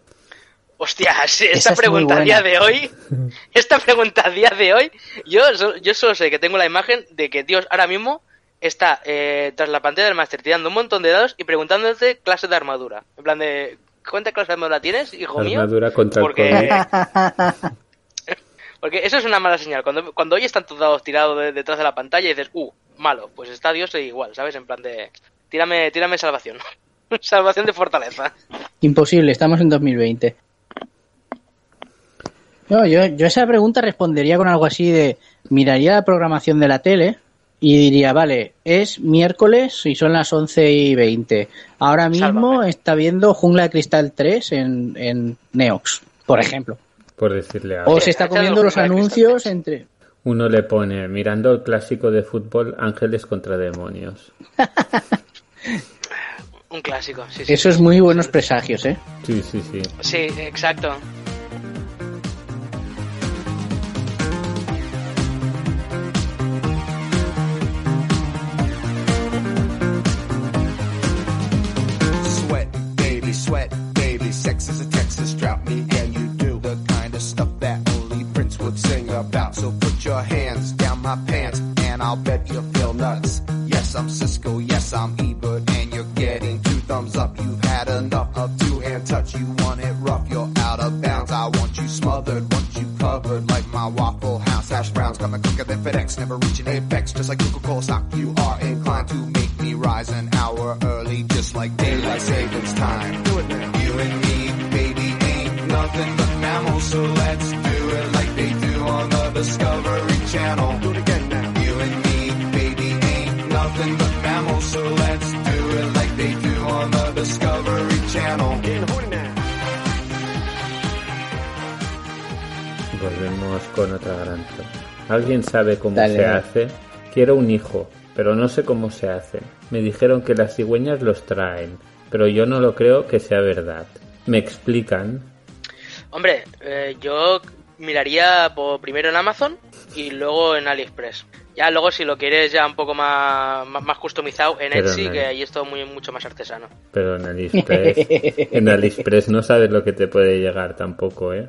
Hostia, sí, Esa esta es pregunta a día de hoy, esta pregunta a día de hoy, yo, yo solo sé que tengo la imagen de que Dios ahora mismo está eh, tras la pantalla del máster tirando un montón de dados y preguntándote clases de armadura. En plan de, ¿cuántas clases de armadura tienes, hijo mío? Armadura contra Porque, porque eso es una mala señal. Cuando, cuando oyes tantos dados tirados de- detrás de la pantalla y dices, uh, malo, pues está Dios e igual, ¿sabes? En plan de, tírame, tírame salvación. salvación de fortaleza. Imposible, estamos en 2020. No, yo, yo a esa pregunta respondería con algo así de, miraría la programación de la tele y diría, vale, es miércoles y son las 11 y 20. Ahora mismo Sálvame. está viendo Jungla de Cristal 3 en, en Neox, por ejemplo. Por decirle algo. O se está comiendo los anuncios 3. entre... Uno le pone, mirando el clásico de fútbol, ángeles contra demonios. Un clásico, sí, sí. Eso es muy buenos presagios, ¿eh? Sí, sí, sí. Sí, exacto. My pants, and I'll bet you feel nuts. Yes, I'm Cisco. Yes, I'm Ebert, and you're getting two thumbs up. You've had enough of two-hand touch. You want it rough, you're out of bounds. I want you smothered, want you covered like my Waffle House hash browns. Coming quicker than FedEx, never reaching apex. Just like Coca-Cola stock, you are inclined to make me rise an hour early, just like daylight savings time. Do it now. You and me, baby, ain't nothing but mammals, so let's Con otra gran pregunta. ¿Alguien sabe cómo Dale, se hace? Quiero un hijo, pero no sé cómo se hace. Me dijeron que las cigüeñas los traen, pero yo no lo creo que sea verdad. ¿Me explican? Hombre, eh, yo miraría por, primero en Amazon y luego en AliExpress. Ya luego si lo quieres ya un poco más, más, más customizado en Pero Etsy, que ahí es todo muy, mucho más artesano. Pero en AliExpress, en AliExpress no sabes lo que te puede llegar tampoco, ¿eh?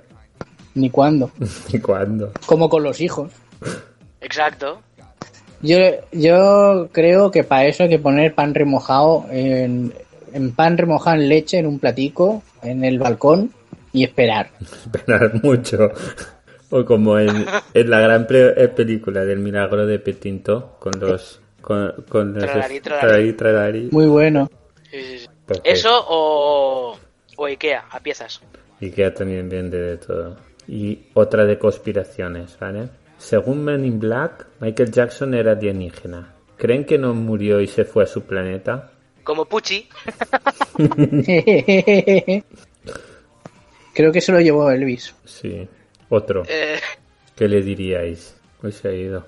Ni cuándo. ¿Y cuándo? Como con los hijos. Exacto. Yo, yo creo que para eso hay que poner pan remojado en, en pan remojado en leche en un platico en el balcón y esperar. Esperar mucho. O como en, en la gran pre- eh, película del milagro de Petinto, con los... Con, con los Tralari, tralari. tralari, tralari. Muy bueno. Sí, sí, sí. Perfecto. Eso o, o Ikea, a piezas. Queda también bien de, de todo. Y otra de conspiraciones, ¿vale? Según Men in Black, Michael Jackson era alienígena. ¿Creen que no murió y se fue a su planeta? Como Pucci. Creo que se lo llevó Elvis. Sí. Otro. Eh, ¿Qué le diríais? Hoy se ha ido.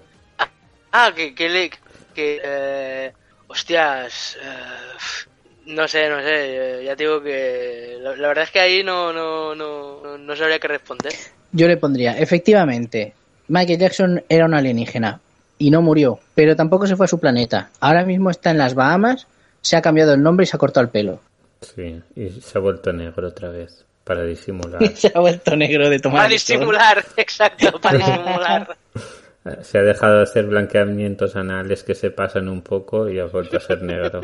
ah, que, que le... Que, eh, hostias. eh, no sé, no sé. Ya te digo que... La, la verdad es que ahí no, no, no, no, no sabría qué responder. Yo le pondría, efectivamente, Michael Jackson era un alienígena y no murió, pero tampoco se fue a su planeta. Ahora mismo está en las Bahamas, se ha cambiado el nombre y se ha cortado el pelo. Sí. Y se ha vuelto negro otra vez. Para disimular. se ha vuelto negro de tomar Para disimular, exacto, para disimular. Se ha dejado de hacer blanqueamientos anales que se pasan un poco y ha vuelto a ser negro.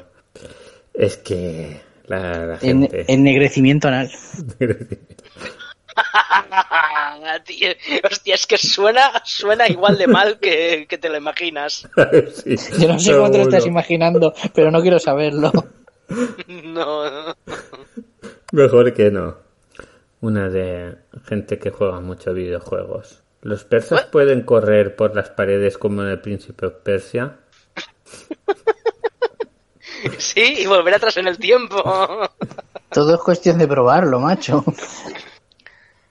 Es que la, la En- gente... ennegrecimiento anal. Hostia, es que suena, suena igual de mal que, que te lo imaginas. Sí, Yo no sé cómo te lo estás imaginando, pero no quiero saberlo. No. Mejor que no. Una de gente que juega mucho videojuegos. ¿Los persas pueden correr por las paredes como en el príncipe Persia? Sí, y volver atrás en el tiempo. Todo es cuestión de probarlo, macho.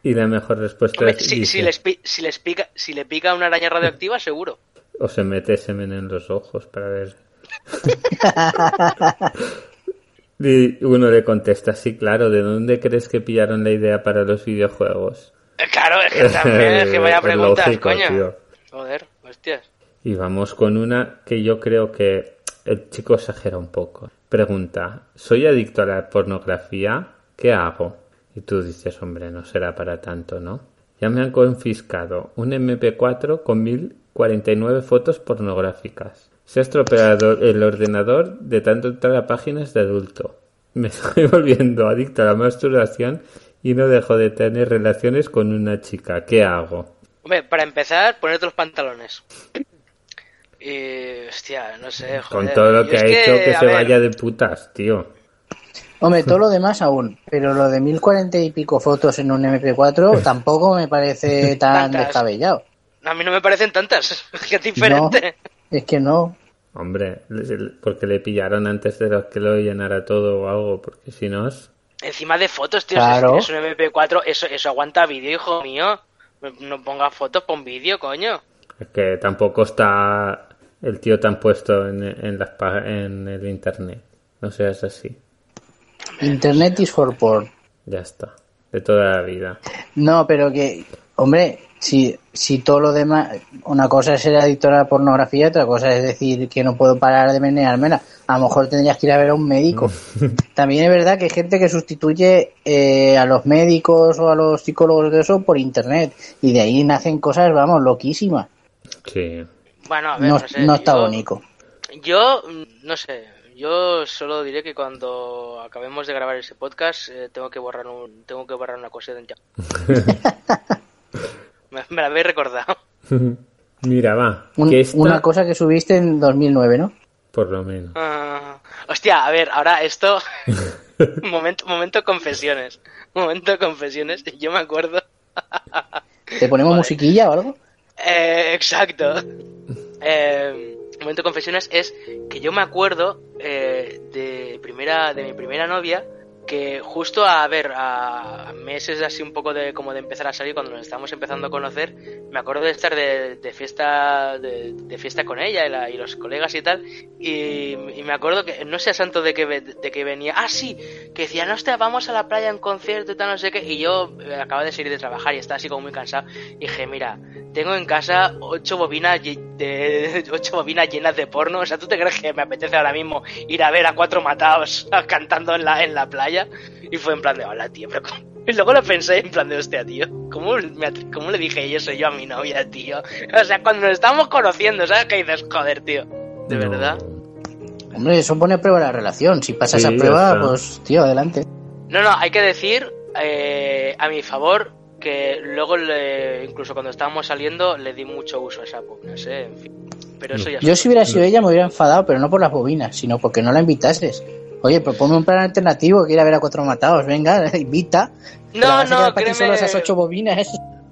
Y la mejor respuesta Hombre, es si, dice, si les pi- si les pica, si le pica una araña radioactiva, seguro. o se mete semen en los ojos para ver. y uno le contesta, sí, claro, ¿de dónde crees que pillaron la idea para los videojuegos? Eh, Claro, es que también, es que vaya preguntas, lógico, coño. tío. Joder, hostias. Y vamos con una que yo creo que el chico exagera un poco. Pregunta, ¿soy adicto a la pornografía? ¿Qué hago? Y tú dices, hombre, no será para tanto, ¿no? Ya me han confiscado un MP4 con 1049 fotos pornográficas. Se ha estropeado el ordenador de tanto entrar a páginas de adulto. Me estoy volviendo adicto a la masturbación y no dejo de tener relaciones con una chica. ¿Qué hago? Hombre, para empezar, ponerte los pantalones. Y, hostia, no sé, joder. Con todo lo que es ha hecho que se ver, vaya de putas, tío. Hombre, todo lo demás aún, pero lo de 1040 y pico fotos en un MP4 tampoco me parece tan Tantas. descabellado. A mí no me parecen tantas, que es diferente. Es que no. Hombre, porque le pillaron antes de los que lo llenara todo o algo, porque si no es... Encima de fotos, tío, Claro. es, es un MP4, eso, eso aguanta vídeo, hijo mío. No pongas fotos, pon vídeo, coño. Es que tampoco está el tío tan puesto en, en, las, en el internet. No seas así. Internet is for porn. Ya está. De toda la vida. No, pero que, hombre, si, si todo lo demás, una cosa es ser adicto a la pornografía, otra cosa es decir que no puedo parar de meneármela. A lo mejor tendrías que ir a ver a un médico. También es verdad que hay gente que sustituye eh, a los médicos o a los psicólogos de eso por internet. Y de ahí nacen cosas, vamos, loquísimas. Sí. Bueno, a ver, No, no, sé. no está yo- bonito. Yo, mm, no sé, yo solo diré que cuando acabemos de grabar ese podcast eh, tengo que borrar un, tengo que borrar una cosa de ya. me, me la habéis recordado. Mira, va. Un- que esta, Una cosa que subiste en 2009, ¿no? Por lo menos. Ah, hostia, a ver, ahora esto. momento, momento confesiones. Momento confesiones. Yo me acuerdo. ¿Te ponemos musiquilla o algo? Eh, exacto. Eh, momento confesiones es que yo me acuerdo eh, de primera de mi primera novia que justo a ver a meses así un poco de como de empezar a salir cuando nos estábamos empezando a conocer me acuerdo de estar de, de fiesta de, de fiesta con ella y, los colegas y tal y, me acuerdo que no sé santo de que de que venía ah sí que decía no hostia vamos a la playa en concierto y tal no sé qué y yo eh, acababa de salir de trabajar y estaba así como muy cansado y dije mira tengo en casa ocho bobinas de ocho bobinas llenas de porno o sea tú te crees que me apetece ahora mismo ir a ver a cuatro matados cantando en la en la playa y fue en plan de hola tío pero cómo, Y luego lo pensé en plan de hostia, tío. ¿Cómo, me cómo le dije eso yo a mi novia, tío? O sea, cuando nos estábamos conociendo, ¿sabes qué dices? Joder, tío. De No. verdad. Hombre, eso pone a prueba la relación. Si pasas Sí, a prueba, está. pues, tío, adelante. No, no, hay que decir eh, a mi favor que luego, le- incluso cuando estábamos saliendo, le di mucho uso a esas bobinas, ¿eh? En fin. Pero eso ya Yo si hubiera sido ella me hubiera enfadado, pero no por las bobinas, sino porque no la invitases. Oye, proponme un plan alternativo, que ir a ver a cuatro matados, venga, invita. No, no, ti solo créeme. esas ocho bobinas.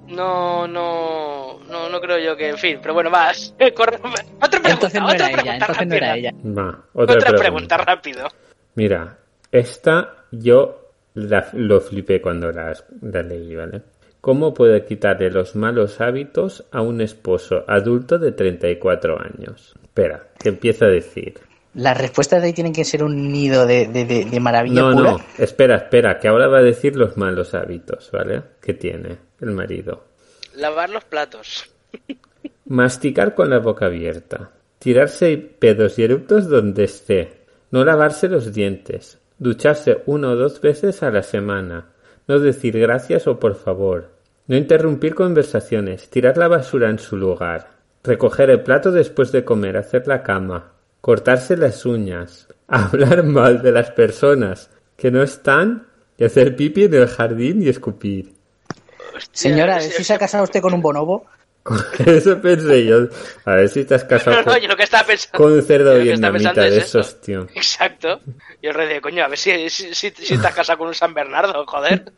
No, no, no, no creo yo que, en fin, pero bueno, vas. Corre- Otra pregunta, Entonces no otra era ella, pregunta entonces no ella. Va, otra, Otra pregunta. pregunta rápido. Mira, esta yo la- lo flipé cuando la, la leí, ¿vale? ¿Cómo puedo quitarle los malos hábitos a un esposo adulto de 34 años? Espera, que empiezo a decir. Las respuestas de ahí tienen que ser un nido de, de, de- de maravilla No, pura. no, espera, espera, que ahora va a decir los malos hábitos, ¿vale? Que tiene el marido. Lavar los platos. Masticar con la boca abierta. Tirarse pedos y eructos donde esté. No lavarse los dientes. Ducharse una o dos veces a la semana. No decir gracias o por favor. No interrumpir conversaciones. Tirar la basura en su lugar. Recoger el plato después de comer. Hacer la cama. Cortarse las uñas. Hablar mal de las personas que no están. Y hacer pipi en el jardín y escupir. Hostia, Señora, sí, si se ha casado usted con un bonobo, Eso pensé yo. A ver si te has casado No, no, con- yo lo que estaba pensando. con un cerdo yo lo que estaba vietnamita de es eso. esos, tío. Exacto. Yo re de coño, a ver si, si, si, has casado con un San Bernardo, joder.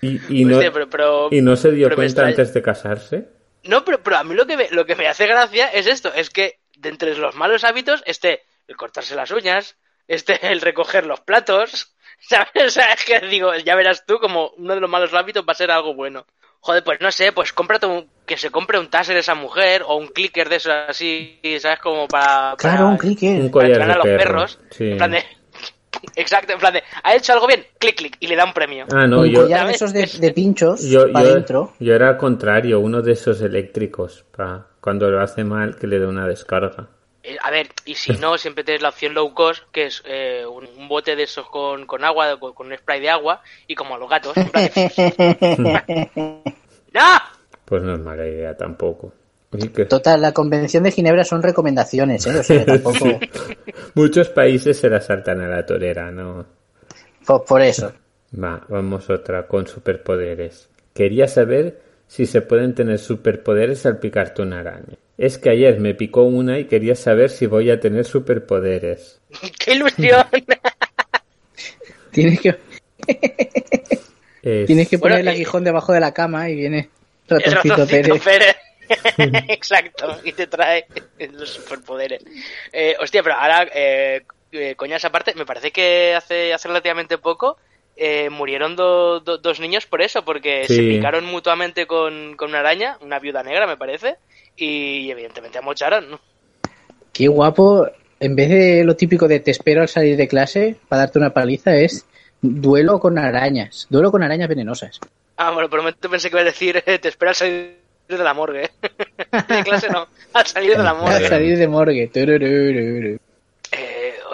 Y, y, no, Hostia, pero, pero- y no se dio cuenta antes de casarse. No, pero, pero a mí lo que, me, lo que me hace gracia es esto, es que de entre los malos hábitos esté el cortarse las uñas, este el recoger los platos, ¿sabes? O sea, es que digo, ya verás tú como uno de los malos hábitos va a ser algo bueno. Joder, pues no sé, pues cómprate un, que se compre un taser esa mujer o un clicker de esos así, ¿sabes? Como para... claro, para- un clicker. Un para collar de a los perro. perros. Sí. En plan de... Exacto, en plan de, ¿ha hecho algo bien? Clic, clic, y le da un premio. Ah, no, un yo, collar de esos de, de pinchos yo, para yo, adentro. yo era al contrario, uno de esos eléctricos, pa, cuando lo hace mal, que le dé una descarga. Eh, A ver, y si no, siempre tienes la opción low cost, que es eh, un, un bote de esos con, con agua, con, con un spray de agua, y como a los gatos. ¡No! Pues no es mala idea tampoco. Que- Total, la convención de Ginebra son recomendaciones, ¿eh? O sea, tampoco... Muchos países se la saltan a la torera, ¿no? por, por eso. Va, vamos otra con superpoderes. Quería saber si se pueden tener superpoderes al picarte una araña. Es que ayer me picó una y quería saber si voy a tener superpoderes. ¡Qué ilusión! Tienes que, Es- tienes que Bueno, poner el eh, aguijón debajo de la cama y viene ratoncito Pérez. Pérez. Exacto, y te trae los superpoderes. Eh, hostia, pero ahora, eh, eh, coñas aparte, me parece que hace, hace relativamente poco eh, murieron do- do- dos niños por eso, porque se picaron mutuamente con, con una araña, una viuda negra, me parece, y, evidentemente amocharon, ¿no? Qué guapo. En vez de lo típico de te espero al salir de clase para darte una paliza, es duelo con arañas. Duelo con arañas venenosas. Ah, bueno, por un momento pensé que iba a decir, eh, te espero al salir de la morgue. de clase no, al salir de la Al morgue. salir de morgue.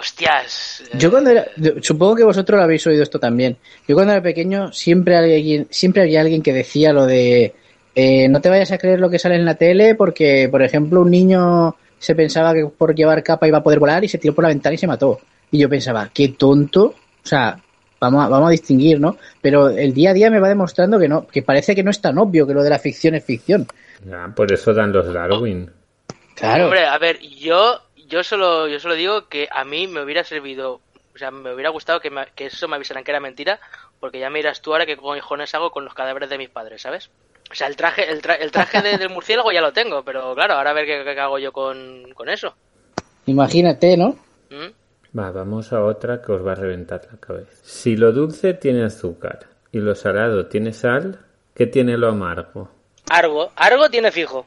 Hostias. eh, Yo cuando era, supongo que vosotros lo habéis oído esto también. Yo cuando era pequeño siempre alguien, siempre había alguien que decía lo de eh, no te vayas a creer lo que sale en la tele porque, por ejemplo, un niño se pensaba que por llevar capa iba a poder volar y se tiró por la ventana y se mató. Y yo pensaba, qué tonto. O sea, vamos a, vamos a distinguir, ¿no? Pero el día a día me va demostrando que no, que parece que no es tan obvio que lo de la ficción es ficción. Ya, por eso dan los Darwin. Claro. Hombre, a ver, yo, yo solo, yo solo digo que a mí me hubiera servido, o sea, me hubiera gustado que, me- que eso me avisaran que era mentira, porque ya me dirás tú ahora qué cojones hago con los cadáveres de mis padres, ¿sabes? O sea, el traje, el, tra- el traje de- del murciélago ya lo tengo, pero claro, ahora a ver qué, qué hago yo con, con eso. Imagínate, ¿no? ¿Mm? Va, vamos a otra que os va a reventar la cabeza. Si lo dulce tiene azúcar y lo salado tiene sal, ¿qué tiene lo amargo? Argo, Argo tiene fijo.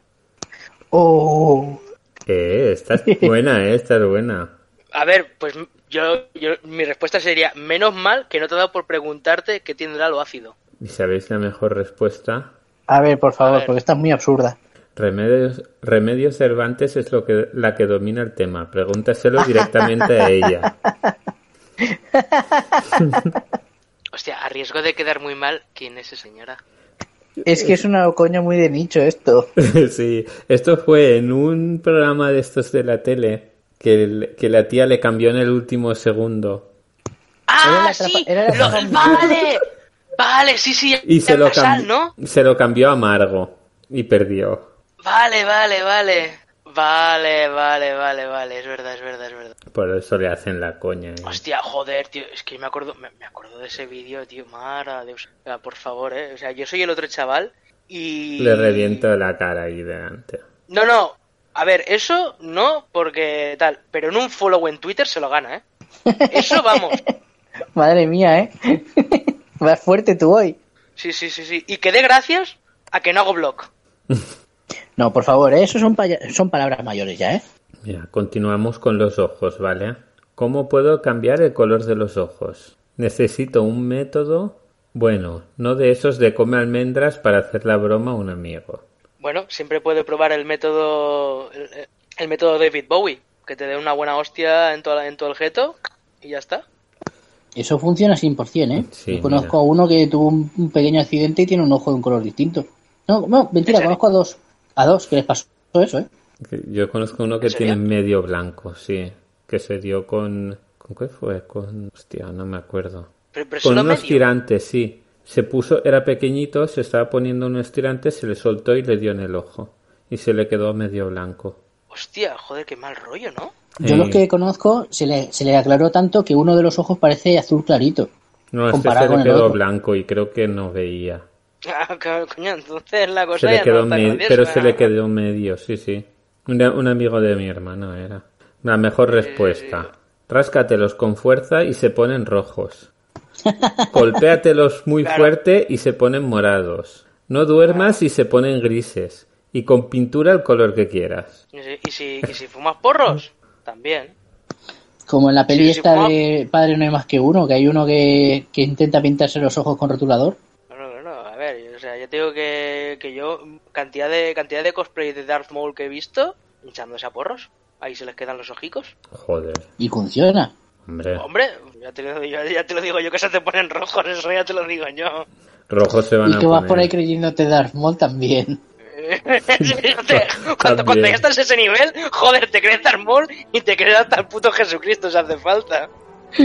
Oh. Eh, esta es buena, eh, esta es buena. A ver, pues yo, yo, mi respuesta sería, menos mal que no te he dado por preguntarte qué tendrá lo ácido. ¿Y sabéis la mejor respuesta? A ver, por favor, ver. porque esta es muy absurda. Remedios, Remedios Cervantes es lo que, la que domina el tema. Pregúntaselo directamente a ella. Hostia, a riesgo de quedar muy mal, ¿quién es esa señora? Es que es una coña muy de nicho esto. sí, esto fue en un programa de estos de la tele que, el- que la tía le cambió en el último segundo. ¡Ah, sí! Lo- ¡Vale! Vale, sí, sí. Y se lo, cam- ¿no? se lo cambió a Margo y perdió. Vale, vale, vale. Vale, vale, vale, vale. Es verdad, es verdad, es verdad. Por eso le hacen la coña. ¿eh? Hostia, joder, tío. Es que me acuerdo, me, me acuerdo de ese vídeo, tío. Mara, Dios. Por favor, eh. O sea, yo soy el otro chaval y. Le reviento la cara ahí delante. No, no. A ver, eso no, porque tal. Pero en un follow en Twitter se lo gana, ¿eh? Eso vamos. Madre mía, ¿eh? Vas fuerte tú hoy. Sí, sí, sí, sí. Y que dé gracias a que no hago blog. No, por favor, ¿eh? eso son, son palabras mayores ya, ¿eh? Mira, continuamos con los ojos, ¿vale? ¿Cómo puedo cambiar el color de los ojos? Necesito un método, bueno, no de esos de come almendras para hacer la broma a un amigo. Bueno, siempre puede probar el método. El, el método David Bowie. Que te dé una buena hostia en, toda la- en todo el jeto y ya está. Eso funciona 100%, ¿eh? Sí, Yo conozco mira. a uno que tuvo un, un pequeño accidente y tiene un ojo de un color distinto. No, no, mentira, conozco a dos. A dos que les pasó eso, ¿eh? Yo conozco uno que tiene medio blanco, sí, que se dio con... ¿Con qué fue? Con... Hostia, no me acuerdo. Pero, pero Con unos medio. tirantes, sí. Se puso, era pequeñito, se estaba poniendo unos tirantes, se le soltó y le dio en el ojo. Y se le quedó medio blanco. Hostia, joder, qué mal rollo, ¿no? Yo Eh, los que conozco se le, se le aclaró tanto que uno de los ojos parece azul clarito. No, este comparado se con le el quedó blanco y creo que no veía. Ah, co- coño, entonces la cosa Se le quedó no está me- graciosa. pero se le quedó medio, sí, sí. Un, un amigo de mi hermano era. La mejor respuesta. Ráscatelos con fuerza y se ponen rojos. Golpéatelos muy Claro. fuerte y se ponen morados. No duermas y se ponen grises. Y con pintura el color que quieras. Y si, y si, y si fumas porros, también. Como en la peli Sí, esta de Padre no hay más que uno, que hay uno que, que intenta pintarse los ojos con rotulador. No, no, no, a ver, o sea, yo te digo que, que yo, cantidad de cantidad de cosplay de Darth Maul que he visto, hinchándose a porros, ahí se les quedan los ojicos. Joder, Y funciona. hombre. Hombre, ya te, lo, ya, ya te lo digo yo que se te ponen rojos, eso ya te lo digo yo. Rojos se van Y a tú vas poner. por ahí creyéndote Darth Maul también. Cuando, cuando ya estás a ese nivel, joder, te crees Darth Maul y te crees hasta el puto Jesucristo si hace falta.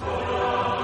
Oh.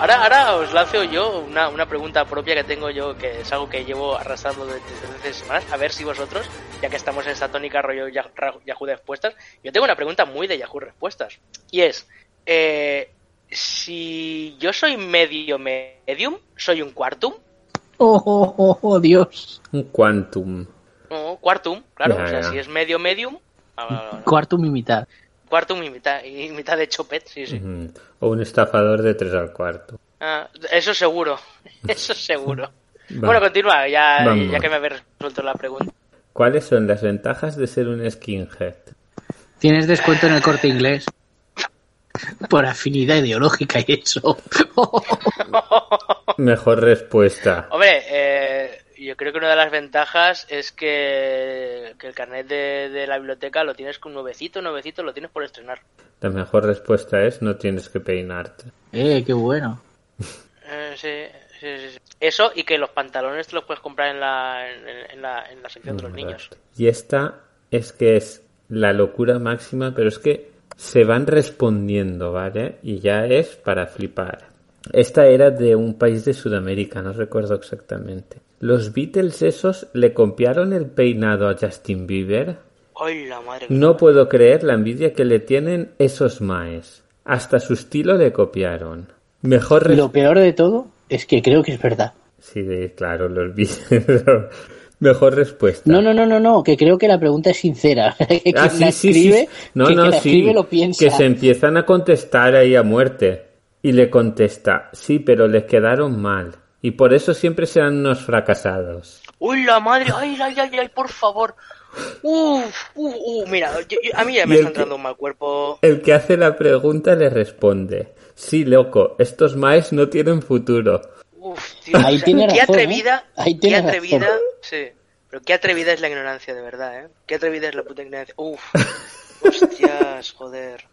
Ahora, ahora os lanzo yo una, una pregunta propia que tengo yo, que es algo que llevo arrastrando desde, hace semanas, a ver si vosotros, ya que estamos en esta tónica rollo Yahoo Respuestas, yo tengo una pregunta muy de Yahoo Respuestas, y es, eh, si yo soy medio medium, soy un quartum, Oh, oh, oh, oh, Dios. Un quantum. no, quartum, claro, Ya, o sea, ya. si es medio medium, ah, mi mitad. quartum y mitad, y mitad de chopet, sí, sí. O un estafador de tres al cuarto. Ah, eso seguro, eso seguro. Va. Bueno, continúa, ya, Vamos. ya que me habéis resuelto la pregunta. ¿Cuáles son las ventajas de ser un skinhead? Tienes descuento en el corte inglés. Por afinidad ideológica y eso. Mejor respuesta. Hombre, eh, yo creo que una de las ventajas es que, que el carnet de, de la biblioteca lo tienes con nuevecito, nuevecito, lo tienes por estrenar. La mejor respuesta es no tienes que peinarte. eh, qué bueno. Eh, sí, sí, sí, sí. Eso y que los pantalones te los puedes comprar en la, en, en la, en la sección de los niños. Y esta es que es la locura máxima, pero es que se van respondiendo, ¿vale? Y ya es para flipar. Esta era de un país de Sudamérica, no recuerdo exactamente. ¿Los Beatles esos le copiaron el peinado a Justin Bieber? ¡Ay, la madre mía! No puedo creer la envidia que le tienen esos maes. Hasta su estilo le copiaron. Mejor lo peor de todo es que creo que es verdad. Sí, de- claro, los Beatles. Mejor respuesta. No, no, no, no, no, que creo que la pregunta es sincera. que Ah, la sí, sí. escribe, No, que no, la sí. escribe lo piensa. Que se empiezan a contestar ahí a muerte. Y le contesta, sí, pero les quedaron mal. Y por eso siempre serán unos fracasados. ¡Uy, la madre! ¡Ay, ay, ay, ay, por favor! ¡Uf! ¡Uh, uh! Mira, yo- yo- a mí ya me está que- entrando un mal cuerpo. El que hace la pregunta le responde, sí, loco, estos maes no tienen futuro. Uf, tío, Ahí o sea, tiene qué razón, atrevida, ¿eh? Ahí qué tiene atrevida, razón. sí, pero qué atrevida es la ignorancia de verdad, ¿eh? Qué atrevida es la puta ignorancia. Uf, hostias, joder.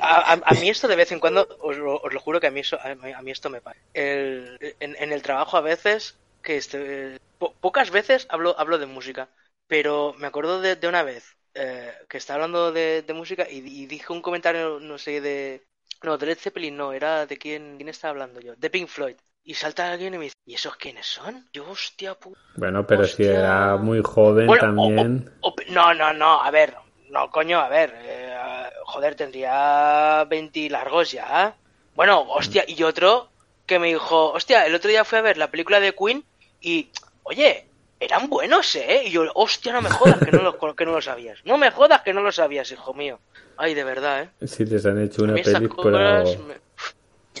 A, a- a mí esto de vez en cuando, os lo, os lo juro que a mí, eso, a, mí- esto me pasa. El, en, en el trabajo a veces, que este, po- pocas veces hablo, hablo de música, pero me acuerdo de, de una vez eh, que estaba hablando de, de música y, y dije un comentario, no sé, de... No, de Led Zeppelin no, era de quién, quién estaba hablando yo, de Pink Floyd. Y salta alguien y me dice, ¿y esos quiénes son? Yo, hostia, puta. Bueno, pero si Hostia. era muy joven Bueno, también. o- o- no, no, no, a ver, no, coño, a ver, eh, joder, tendría 20 largos ya. Bueno, hostia, y otro que me dijo, hostia, el otro día fui a ver la película de Queen y, oye, eran buenos, ¿eh? Y yo, hostia, no me jodas que no lo, que no lo sabías. No me jodas que no lo sabías, hijo mío. Ay, de verdad, ¿eh? Si les han hecho una película. cosas o- me-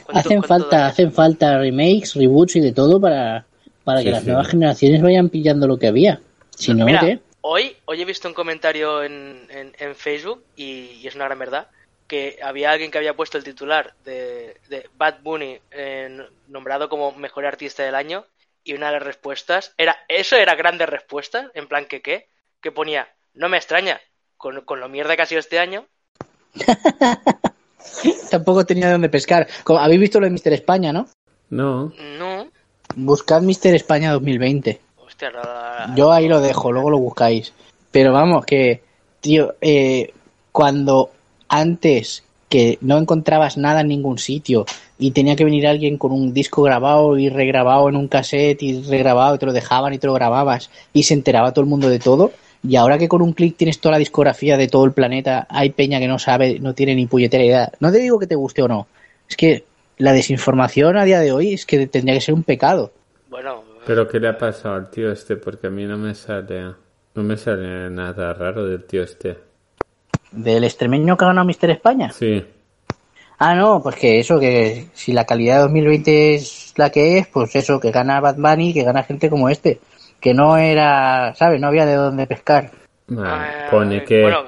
¿Cuánto- Hacen falta, daño? hacen falta remakes, reboots y de todo para, para Sí, que las sí. nuevas generaciones vayan pillando lo que había. Si no, Mira, ¿qué? Hoy, hoy he visto un comentario en, en, en Facebook y, y es una gran verdad que había alguien que había puesto el titular de, de Bad Bunny eh, nombrado como mejor artista del año y una de las respuestas era eso era grandes respuestas en plan que qué que ponía no me extraña con, con lo mierda que ha sido este año Tampoco tenía de dónde pescar. Como- Habéis visto lo de Mister España, ¿no? No, no Buscad Mister España 2020. Hostia la- la- Yo ahí lo dejo, luego lo buscáis. Pero vamos, que, tío, eh, cuando antes que no encontrabas nada en ningún sitio y tenía que venir alguien con un disco grabado y regrabado en un cassette y regrabado y te lo dejaban y te lo grababas y se enteraba todo el mundo de todo. Y ahora que con un clic tienes toda la discografía de todo el planeta, hay peña que no sabe, no tiene ni puñetera idea. No te digo que te guste o no. Es que la desinformación a día de hoy es que tendría que ser un pecado. bueno pero ¿qué le ha pasado al tío este? Porque a mí no me sale. No me sale nada raro del tío este. ¿Del extremeño que ha ganado Mister España? Sí, Ah, no, pues que eso, que si la calidad de 2020 es la que es, pues eso, que gana Bad Bunny, que gana gente como este, que no era, ¿sabes? No había de dónde pescar. Vale, eh, pone que bueno,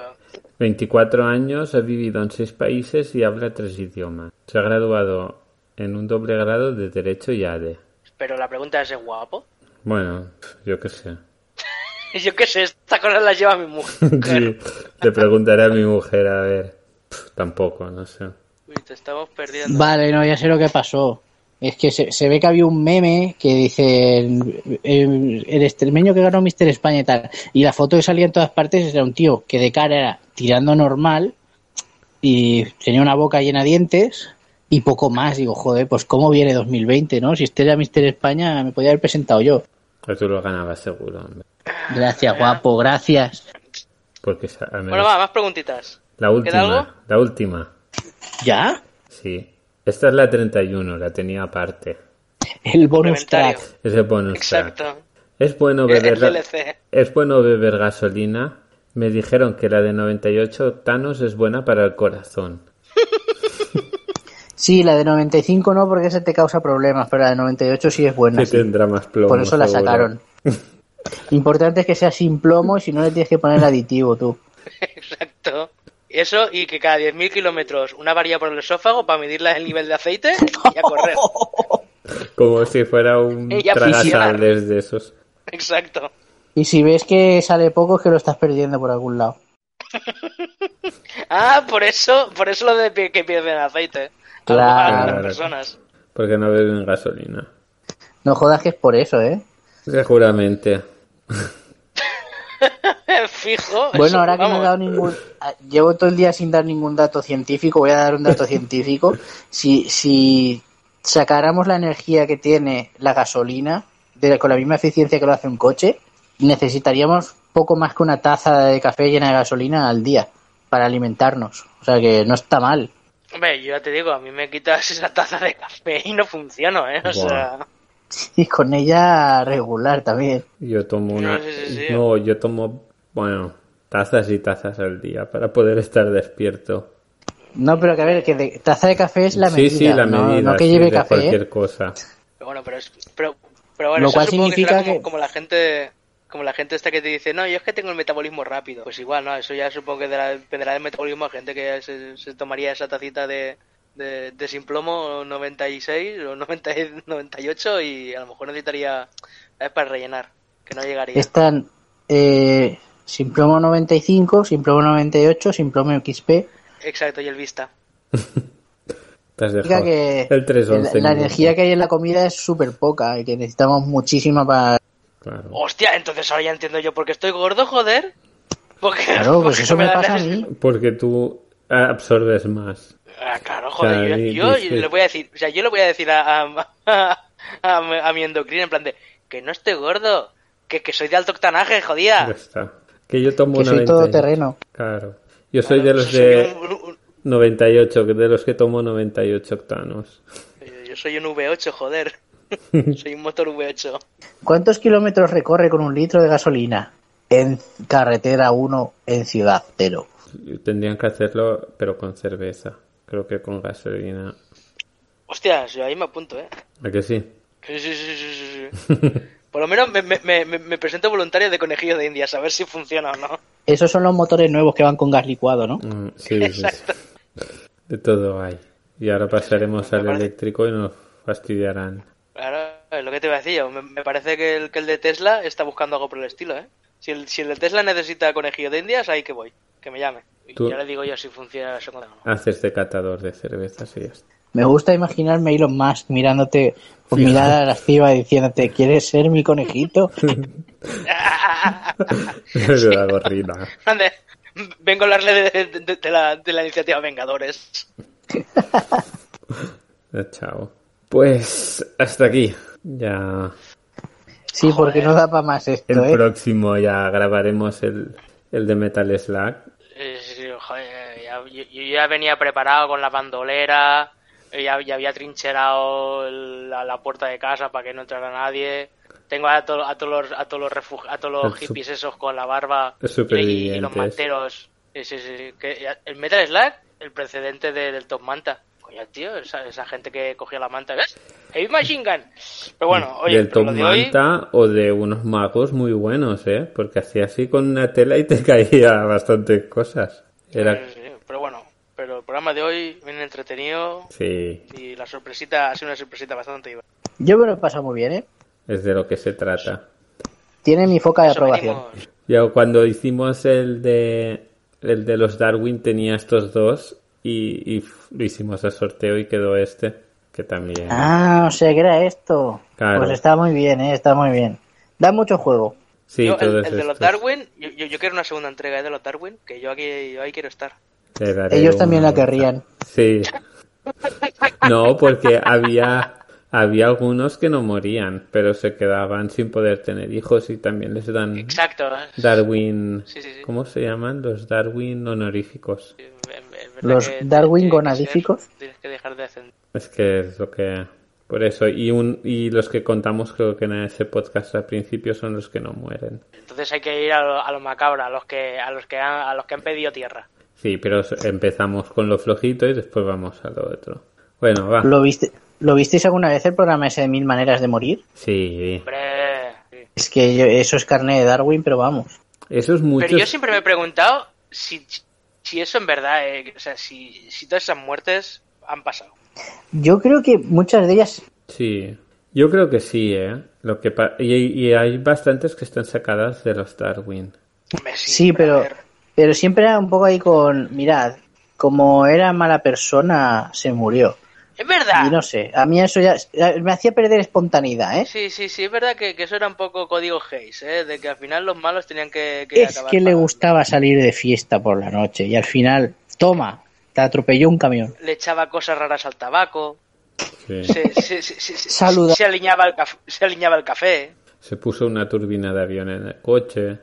24 años, ha vivido en 6 países y habla tres idiomas. Se ha graduado en un doble grado de Derecho y ADE. Pero la pregunta es ¿es guapo? Bueno, yo qué sé. yo qué sé esta cosa la lleva mi mujer Sí, le preguntaré a mi mujer, a ver. Pff, tampoco, no sé. Uy, te estamos perdiendo Vale, no, ya sé lo que pasó. Es que se, se ve que había un meme que dice el, el- el extremeño que ganó Mister España y tal. Y la foto que salía en todas partes era un tío que de cara era tirando normal y tenía una boca llena de dientes y poco más. Digo, joder, pues cómo viene 2020, ¿no? Si este era Mister España me podía haber presentado yo. Pero tú lo ganabas seguro, hombre. Gracias, guapo, gracias. Porque sa- al menos- bueno va más preguntitas la ¿Queda última, algo? la última. ¿Ya? Sí. Esta es la 31, la tenía aparte. El bonus track. Ese bonus track. exacto Es bueno el beber ga- es bueno beber gasolina. Me dijeron que la de 98 octanos es buena para el corazón. Sí, la de 95 no, porque esa te causa problemas, pero la de 98 sí es buena. Que sí. tendrá más plomo. Por eso la seguro. sacaron. Importante es que sea sin plomo y si no le tienes que poner aditivo tú. Exacto. Eso y que cada 10.000 kilómetros una varilla por el esófago para medirla el nivel de aceite y a correr. Como si fuera un Y a fusionar. tragasables de esos. Exacto. Y si ves que sale poco es que lo estás perdiendo por algún lado. Ah, por eso, por eso lo de que pierden aceite. Claro. A las personas. Porque no beben gasolina. No jodas que es por eso, ¿eh? Seguramente. Fijo. Bueno, eso, ahora que no he dado ningún... ah, Llevo todo el día sin dar ningún dato científico, voy a dar un dato científico. Si, si sacáramos la energía que tiene la gasolina de, con la misma eficiencia que lo hace un coche, necesitaríamos poco más que una taza de café llena de gasolina al día para alimentarnos. O sea que no está mal. Hombre, yo ya te digo, a mí me quitas esa taza de café y no funciono, ¿eh? O sea, Y con ella regular también. Yo tomo una. No, sí, sí, sí. No, yo tomo, bueno, tazas y tazas al día para poder estar despierto. No, pero que a ver, que de- taza de café es la sí, medida. sí, la no, medida. no que sí, lleve de café. cualquier cosa. pero bueno, pero es, pero, pero bueno, Lo eso cual que significa como, que- como la gente, como la gente esta que te dice, no, yo es que tengo el metabolismo rápido. Pues igual, ¿no? Eso ya supongo que dependerá del metabolismo. Hay gente que se, se tomaría esa tacita de, de, de sin plomo 96 o 90, 98 y a lo mejor necesitaría, ¿sabes? Para rellenar, que no llegaría. Están eh, sin plomo 95, sin plomo 98, sin plomo XP. Exacto, y el Vista. Te has dejado que el 311. la, la energía que hay en la comida es súper poca y que necesitamos muchísima para... Claro. Hostia, entonces ahora ya entiendo yo por qué estoy gordo, joder. Porque, Claro, pues porque eso me da pasa a mí. Porque tú absorbes más. Ah, claro, sea, joder, yo, yo dice- le voy a decir, o sea, yo le voy a decir a, a, a, mi- a mi endocrina en plan de que no estoy gordo, que, que soy de alto octanaje, Ya jodía. está. Que yo tomo Que soy 90. todo terreno. Claro. Yo soy de los Soy de un- un- 98, que de los que tomo 98 octanos. yo soy un V8, joder. soy un motor V8. ¿Cuántos kilómetros recorre con un litro de gasolina? En carretera 1, en ciudad 0. Tendrían que hacerlo, pero con cerveza. Creo que con gasolina. Hostias, yo ahí me apunto, eh. ¿A que sí? Sí, sí, sí, sí, sí, sí. Por lo menos me, me, me, me presento voluntario de conejillo de indias, a ver si funciona o no. Esos son los motores nuevos que van con gas licuado, ¿no? Mm, sí, sí, sí. De todo hay. Y ahora pasaremos al parece- eléctrico y nos fastidiarán. Es lo que te iba a decir yo. Me, me parece que el, que el de Tesla está buscando algo por el estilo, ¿eh? Si el, si el de Tesla necesita conejillo de indias, ahí que voy. Que me llame. Y Tú- ya le digo yo si funciona o no. Haces de catador de cervezas y ya está. Me gusta imaginarme a Elon Musk mirándote con mirada lasciva diciéndote, ¿quieres ser mi conejito? la gorrina. Ande, Vengo a hablarle de, de- de la, de la iniciativa Vengadores. Eh, Chao. Pues hasta aquí. Ya Sí, porque no da para más el esto, ¿eh? próximo ya grabaremos el, el de Metal Slug. Eh, sí, joder, ya- yo, yo ya venía preparado con la bandolera, ya, ya había trincherado el- la, la puerta de casa para que no entrara nadie. Tengo a, to- a todos los a todos los refugi- a todos los El hippies esos con la barba y, y los manteros. Sí, sí, sí, que el Metal Slug, el precedente de- del Top Manta. Coño, tío, esa, esa gente que cogía la manta, ¿ves? Heavy Machine Gun. Pero bueno, oye, del lo de hoy, Manta o de unos magos muy buenos, ¿eh? Porque hacía así con una tela y te caía bastantes cosas. Era... Sí, sí, pero bueno, pero el programa de hoy viene entretenido Sí, y la sorpresita ha sido una sorpresita bastante divertida. Yo me lo he pasado muy bien, ¿eh? es de lo que se trata. Tiene mi foca de Eso aprobación. venimos. Ya cuando hicimos el de el de los Darwin tenía estos dos y, y lo hicimos al sorteo y quedó este, que también. Ah, o sea que era esto. Claro. Pues está muy bien, ¿eh? Está muy bien. Da mucho juego. sí, Yo, el, el de los. Darwin, yo, yo, yo quiero una segunda entrega ¿eh? de los Darwin, que yo aquí yo ahí quiero estar. Ellos también la querrían. Sí. No, porque había había algunos que no morían, pero se quedaban sin poder tener hijos y también les dan Exacto. Darwin, Sí, sí, sí. ¿cómo se llaman? Los Darwin honoríficos. Los que Darwin gonadíficos. ser- Tienes que dejar de hacer. Es que es lo que por eso y un y los que contamos creo que en ese podcast al principio son los que no mueren. Entonces hay que ir a lo, a lo macabro, a los que a los que han, a los que han pedido tierra. Sí, pero empezamos con lo flojito y después vamos a lo otro. Bueno, va. ¿Lo, viste, ¿Lo visteis alguna vez el programa ese de Mil Maneras de Morir? Sí. Hombre. Es que yo- eso es carne de Darwin, pero vamos. Eso es mucho. Pero yo siempre me he preguntado si, si eso en verdad, eh, o sea, si, si todas esas muertes han pasado. Yo creo que muchas de ellas Sí. Yo creo que sí, ¿eh? Lo que pa- y, y hay bastantes que están sacadas de los Darwin. Sí, pero, pero siempre era un poco ahí con, mirad, como era mala persona, se murió. Es verdad. Y no sé, a mí eso ya me hacía perder espontaneidad, ¿eh? Sí, sí, sí, es verdad que, que eso era un poco código Hayes, ¿eh? De que al final los malos tenían que, que Es acabar que le gustaba salir de fiesta por la noche y al final, toma, te atropelló un camión. Le echaba cosas raras al tabaco. Sí. Se, se, se, se- Saluda. se alineaba el café, se alineaba el café. Se puso una turbina de avión en el coche.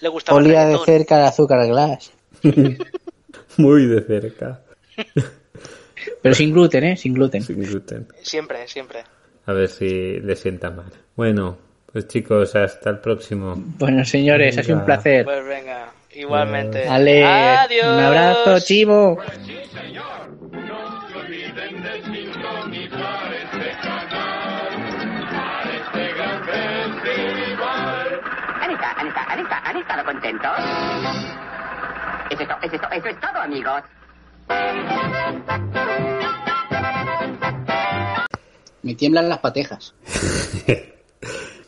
Le gustaba el Olía de cerca el azúcar glass. Muy de cerca. Pero sin gluten, ¿eh? Sin gluten. Sin gluten. Siempre, siempre. A ver si le sienta mal. Bueno, pues chicos, hasta el próximo. Bueno, señores, ha sido un placer. Pues venga, igualmente. Ale, Adiós. un abrazo, chivo. ¿Han estado, han estado, han estado, han estado contentos? Eso es, to- eso es to- eso es todo, amigos. Me tiemblan las patejas.